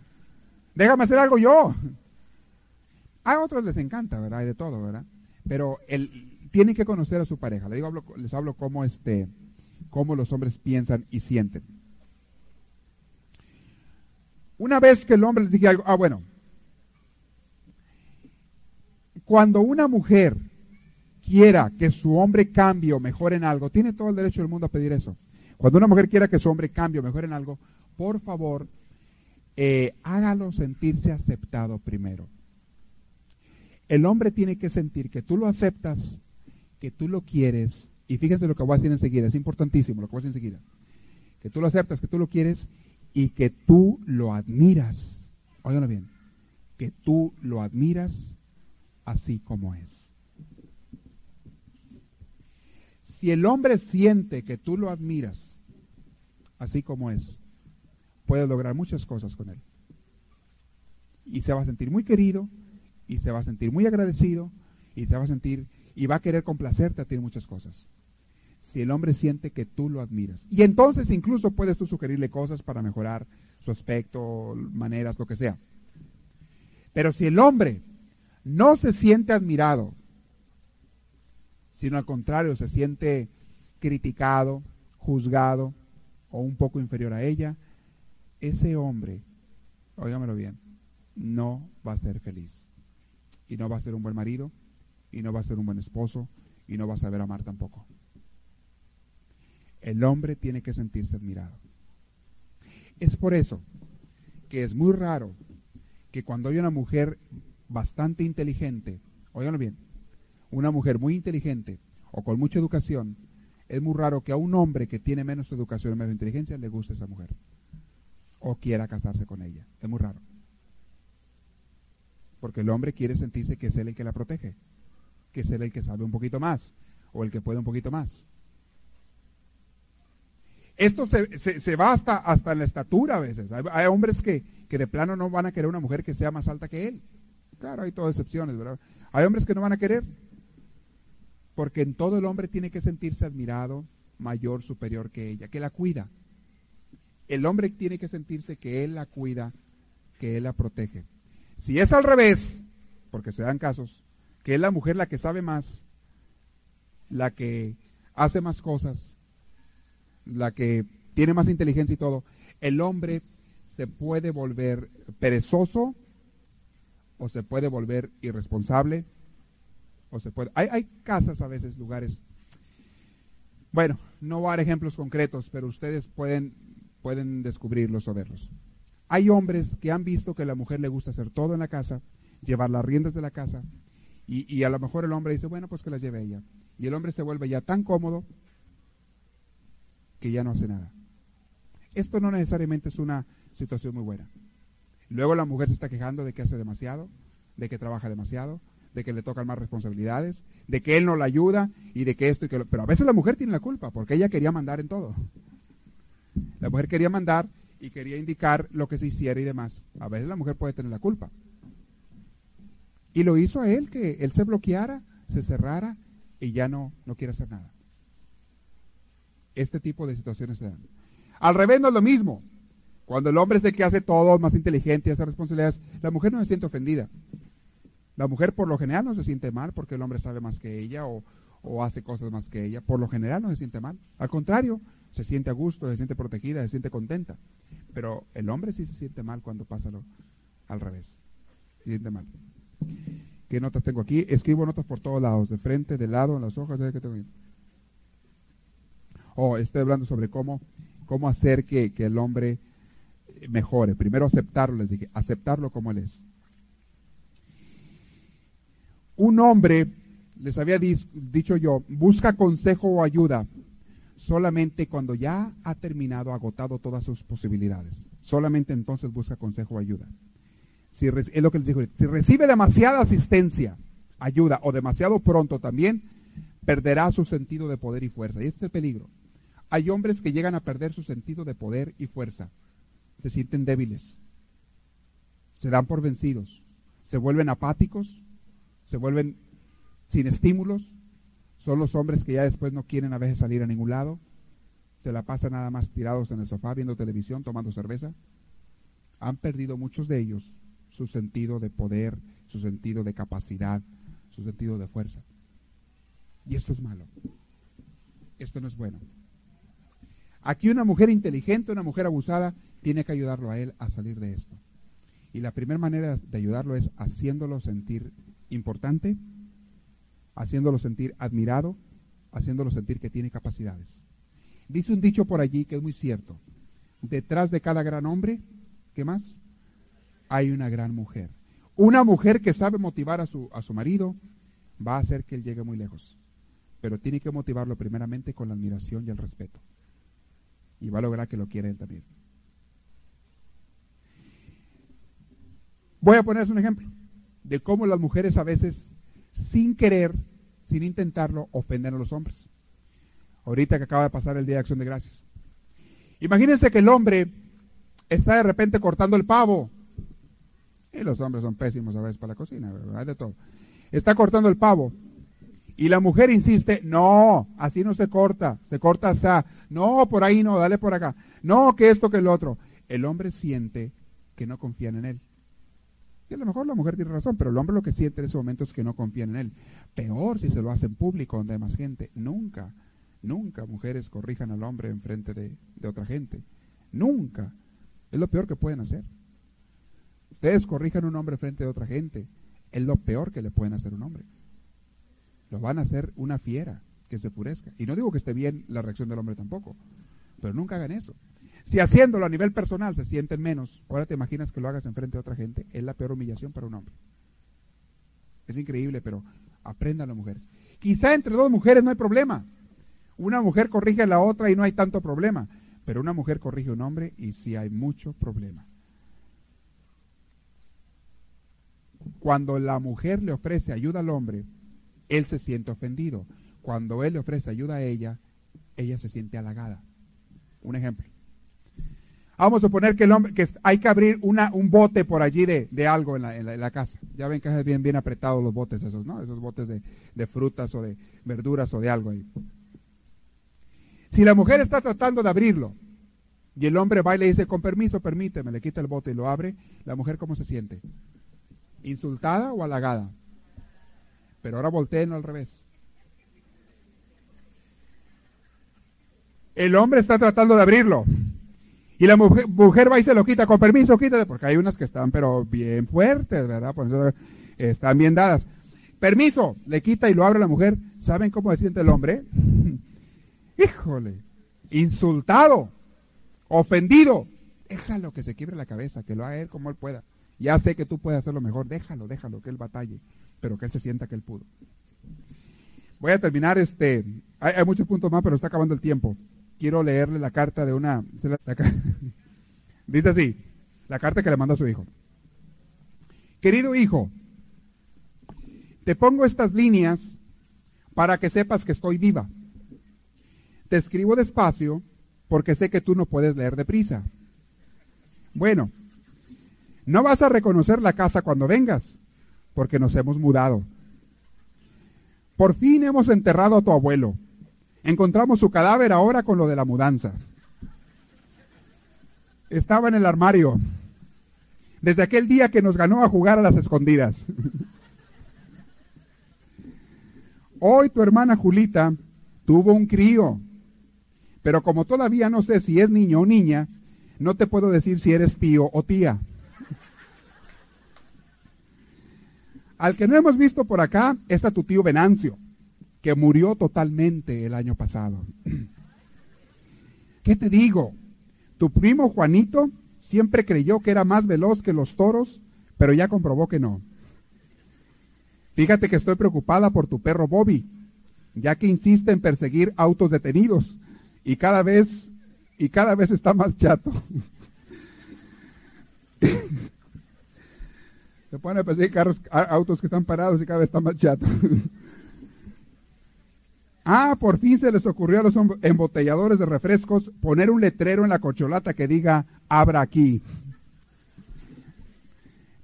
<laughs> déjame hacer algo yo. A otros les encanta, ¿verdad? Hay de todo, ¿verdad? Pero el, tienen que conocer a su pareja. Les, hablo, les cómo, este, cómo los hombres piensan y sienten. Una vez que el hombre les diga algo, ah, bueno, cuando una mujer quiera que su hombre cambie o mejore en algo, tiene todo el derecho del mundo a pedir eso. Cuando una mujer quiera que su hombre cambie o mejore en algo, por favor, eh, hágalo sentirse aceptado primero. El hombre tiene que sentir que tú lo aceptas, que tú lo quieres, y fíjese lo que voy a decir enseguida, es importantísimo lo que voy a decir enseguida, que tú lo aceptas, que tú lo quieres y que tú lo admiras. Óiganlo bien, que tú lo admiras así como es. Si el hombre siente que tú lo admiras así como es, puedes lograr muchas cosas con él. Y se va a sentir muy querido, y se va a sentir muy agradecido, y se va a sentir, y va a querer complacerte a ti en muchas cosas. Si el hombre siente que tú lo admiras. Y entonces incluso puedes tú sugerirle cosas para mejorar su aspecto, maneras, lo que sea. Pero si el hombre no se siente admirado, sino al contrario, se siente criticado, juzgado o un poco inferior a ella, ese hombre, óigamelo bien, no va a ser feliz. Y no va a ser un buen marido, y no va a ser un buen esposo, y no va a saber amar tampoco. El hombre tiene que sentirse admirado. Es por eso que es muy raro que cuando hay una mujer bastante inteligente, óiganlo bien, una mujer muy inteligente o con mucha educación, es muy raro que a un hombre que tiene menos educación y menos inteligencia le guste esa mujer o quiera casarse con ella. Es muy raro. Porque el hombre quiere sentirse que es él el que la protege, que es él el que sabe un poquito más o el que puede un poquito más. Esto se, va hasta, hasta en la estatura a veces. Hay, hombres que, que, de plano no van a querer una mujer que sea más alta que él. Claro, hay todas excepciones, ¿verdad? Hay hombres que no van a querer. Porque en todo el hombre tiene que sentirse admirado, mayor, superior que ella, que la cuida. El hombre tiene que sentirse que él la cuida, que él la protege. Si es al revés, porque se dan casos, que es la mujer la que sabe más, la que hace más cosas, la que tiene más inteligencia y todo, el hombre se puede volver perezoso o se puede volver irresponsable o se puede hay, hay casas a veces lugares bueno no voy a dar ejemplos concretos pero ustedes pueden pueden descubrirlos o verlos. Hay hombres que han visto que a la mujer le gusta hacer todo en la casa, llevar las riendas de la casa, y, a lo mejor el hombre dice, bueno, pues que las lleve ella. Y el hombre se vuelve ya tan cómodo que ya no hace nada. Esto no necesariamente es una situación muy buena. Luego la mujer se está quejando de que hace demasiado, de que trabaja demasiado, de que le tocan más responsabilidades, de que él no la ayuda y de que esto y que lo... Pero a veces la mujer tiene la culpa porque ella quería mandar en todo. La mujer quería mandar y quería indicar lo que se hiciera y demás. A veces la mujer puede tener la culpa. Y lo hizo a él, que él se bloqueara, se cerrara y ya no, no quiere hacer nada. Este tipo de situaciones se dan. Al revés no es lo mismo. Cuando el hombre es el que hace todo, más inteligente hace responsabilidades, la mujer no se siente ofendida. La mujer por lo general no se siente mal porque el hombre sabe más que ella o, o hace cosas más que ella. Por lo general no se siente mal. Al contrario, se siente a gusto, se siente protegida, se siente contenta. Pero el hombre sí se siente mal cuando pasa lo, al revés. Se siente mal. ¿Qué notas tengo aquí? Escribo notas por todos lados, de frente, de lado, en las hojas. ¿sabes qué tengo Oh, estoy hablando sobre cómo, cómo hacer que, que el hombre mejore. Primero aceptarlo, les dije, aceptarlo como él es. Un hombre, les había dicho yo, busca consejo o ayuda solamente cuando ya ha terminado, agotado todas sus posibilidades. Solamente entonces busca consejo o ayuda. Si es lo que les dijo, si recibe demasiada asistencia, ayuda o demasiado pronto también, perderá su sentido de poder y fuerza. Y este es el peligro. Hay hombres que llegan a perder su sentido de poder y fuerza. Se sienten débiles. Se dan por vencidos. Se vuelven apáticos. Se vuelven sin estímulos. Son los hombres que ya después no quieren a veces salir a ningún lado. Se la pasan nada más tirados en el sofá viendo televisión, tomando cerveza. Han perdido muchos de ellos su sentido de poder, su sentido de capacidad, su sentido de fuerza. Y esto es malo. Esto no es bueno. Aquí una mujer inteligente, una mujer abusada, tiene que ayudarlo a él a salir de esto. Y la primera manera de ayudarlo es haciéndolo sentir importante, haciéndolo sentir admirado, haciéndolo sentir que tiene capacidades. Dice un dicho por allí que es muy cierto. Detrás de cada gran hombre, ¿qué más? hay una gran mujer. Una mujer que sabe motivar a su, a su marido va a hacer que él llegue muy lejos. Pero tiene que motivarlo primeramente con la admiración y el respeto. Y va a lograr que lo quiera él también. Voy a ponerles un ejemplo de cómo las mujeres a veces, sin querer, sin intentarlo, ofenden a los hombres. Ahorita que acaba de pasar el Día de Acción de Gracias. Imagínense que el hombre está de repente cortando el pavo y los hombres son pésimos a veces para la cocina, ¿verdad? De todo. Está cortando el pavo. Y la mujer insiste, no, así no se corta, se corta así. No, por ahí no, dale por acá. No, que esto, que el otro. El hombre siente que no confían en él. Y a lo mejor la mujer tiene razón, pero el hombre lo que siente en ese momento es que no confían en él. Peor si se lo hace en público, donde hay más gente. Nunca, nunca mujeres corrijan al hombre en frente de, de otra gente. Nunca. Es lo peor que pueden hacer. Ustedes corrijan a un hombre frente a otra gente. Es lo peor que le pueden hacer a un hombre. Lo van a hacer una fiera que se furezca. Y no digo que esté bien la reacción del hombre tampoco, pero nunca hagan eso. Si haciéndolo a nivel personal se sienten menos, ahora te imaginas que lo hagas en frente a otra gente, es la peor humillación para un hombre. Es increíble, pero aprendan las mujeres. Quizá entre dos mujeres no hay problema. Una mujer corrige a la otra y no hay tanto problema, pero una mujer corrige a un hombre y sí hay mucho problema. Cuando la mujer le ofrece ayuda al hombre, él se siente ofendido. Cuando él le ofrece ayuda a ella, ella se siente halagada. Un ejemplo. Vamos a suponer que, el hombre, que hay que abrir una, un bote por allí de, de algo en la, en, la, casa. Ya ven que es bien, bien apretados los botes esos, ¿no? Esos botes de, de frutas o de verduras o de algo ahí. Si la mujer está tratando de abrirlo y el hombre va y le dice, con permiso, permíteme, le quita el bote y lo abre, la mujer cómo se siente? ¿Insultada o halagada? Pero ahora volteen al revés. El hombre está tratando de abrirlo. Y la mujer, mujer, va y se lo quita, con permiso, quítate, porque hay unas que están, pero bien fuertes, ¿verdad? Por eso están bien dadas. Permiso, le quita y lo abre la mujer. ¿Saben cómo se siente el hombre? <laughs> Híjole, insultado, ofendido. Déjalo que se quiebre la cabeza, que lo haga él como él pueda. Ya sé que tú puedes hacerlo mejor, déjalo, déjalo, que él batalle, pero que él se sienta que él pudo. Voy a terminar, este, hay, muchos puntos más, pero está acabando el tiempo. Quiero leerle la carta de una, <laughs> dice así, la carta que le manda a su hijo. Querido hijo, te pongo estas líneas para que sepas que estoy viva. Te escribo despacio porque sé que tú no puedes leer deprisa. Bueno, no vas a reconocer la casa cuando vengas, porque nos hemos mudado. Por fin hemos enterrado a tu abuelo. Encontramos su cadáver ahora con lo de la mudanza. Estaba en el armario. Desde aquel día que nos ganó a jugar a las escondidas. Hoy tu hermana Julita tuvo un crío. Pero como todavía no sé si es niño o niña, no te puedo decir si eres tío o tía. Al que no hemos visto por acá está tu tío Venancio, que murió totalmente el año pasado. ¿Qué te digo? Tu primo Juanito siempre creyó que era más veloz que los toros, pero ya comprobó que no. Fíjate que estoy preocupada por tu perro Bobby, ya que insiste en perseguir autos detenidos y cada vez y cada vez está más chato. <laughs> Se pone a perseguir autos que están parados y cada vez está más chato. <laughs> ah, por fin se les ocurrió a los embotelladores de refrescos poner un letrero en la corcholata que diga abra aquí.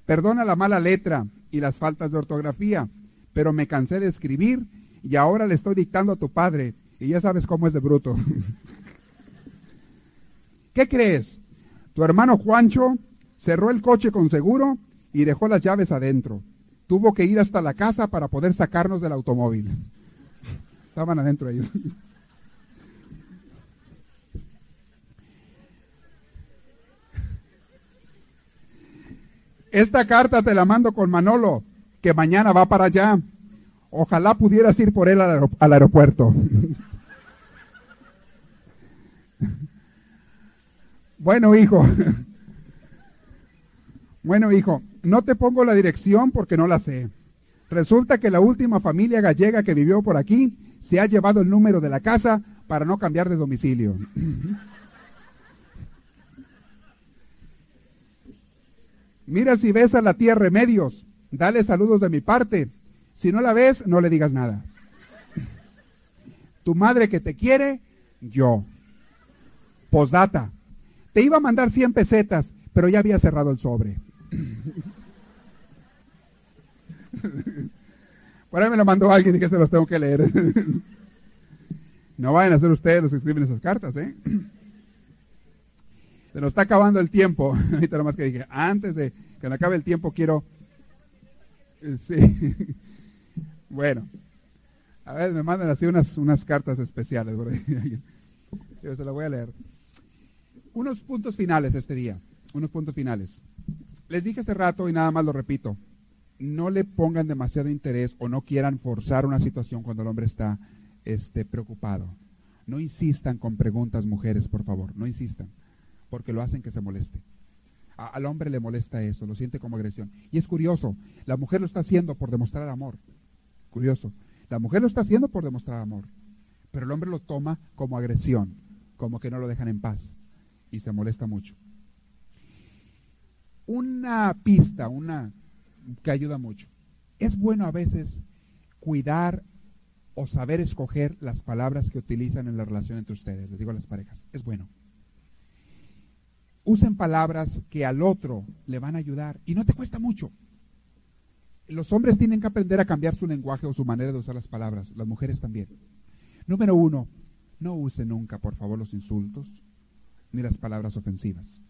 Perdona la mala letra y las faltas de ortografía, pero me cansé de escribir y ahora le estoy dictando a tu padre y ya sabes cómo es de bruto. <laughs> ¿Qué crees? Tu hermano Juancho cerró el coche con seguro y dejó las llaves adentro. Tuvo que ir hasta la casa para poder sacarnos del automóvil. Estaban adentro ellos. Esta carta te la mando con Manolo, que mañana va para allá. Ojalá pudieras ir por él al, aeropuerto. bueno, hijo. bueno, hijo, no te pongo la dirección porque no la sé. Resulta que la última familia gallega que vivió por aquí se ha llevado el número de la casa para no cambiar de domicilio. Mira si ves a la tía Remedios, dale saludos de mi parte. Si no la ves, no le digas nada. Tu madre que te quiere, yo. Posdata. Te iba a mandar 100 pesetas, pero ya había cerrado el sobre. Por ahí me lo mandó alguien y que se los tengo que leer. <laughs> no vayan a ser ustedes los que escriben esas cartas, ¿eh? <clears throat> Se nos está acabando el tiempo. <laughs> Ahorita nomás que dije, antes de que me acabe el tiempo quiero... <laughs> Sí. bueno. A ver, me mandan así unas, unas cartas especiales. Yo se las voy a leer. Unos puntos finales este día. Unos puntos finales. Les dije hace rato y nada más lo repito, no le pongan demasiado interés o no quieran forzar una situación cuando el hombre está este, preocupado. No insistan con preguntas, mujeres, por favor, no insistan, porque lo hacen que se moleste. al hombre le molesta eso, lo siente como agresión. Y es curioso, la mujer lo está haciendo por demostrar amor. Curioso, la mujer lo está haciendo por demostrar amor, pero el hombre lo toma como agresión, como que no lo dejan en paz y se molesta mucho una pista, una que ayuda mucho. Es bueno a veces cuidar o saber escoger las palabras que utilizan en la relación entre ustedes. Les digo a las parejas, es bueno. Usen palabras que al otro le van a ayudar y no te cuesta mucho. Los hombres tienen que aprender a cambiar su lenguaje o su manera de usar las palabras, las mujeres también. Número uno, no use nunca, por favor, los insultos ni las palabras ofensivas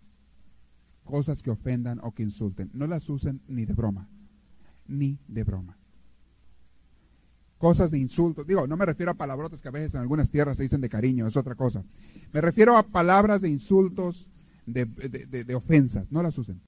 cosas que ofendan o que insulten. No las usen ni de broma, ni de broma. Cosas de insulto. Digo, no me refiero a palabrotas que a veces en algunas tierras se dicen de cariño, es otra cosa. Me refiero a palabras de insultos, de, de ofensas. No las usen.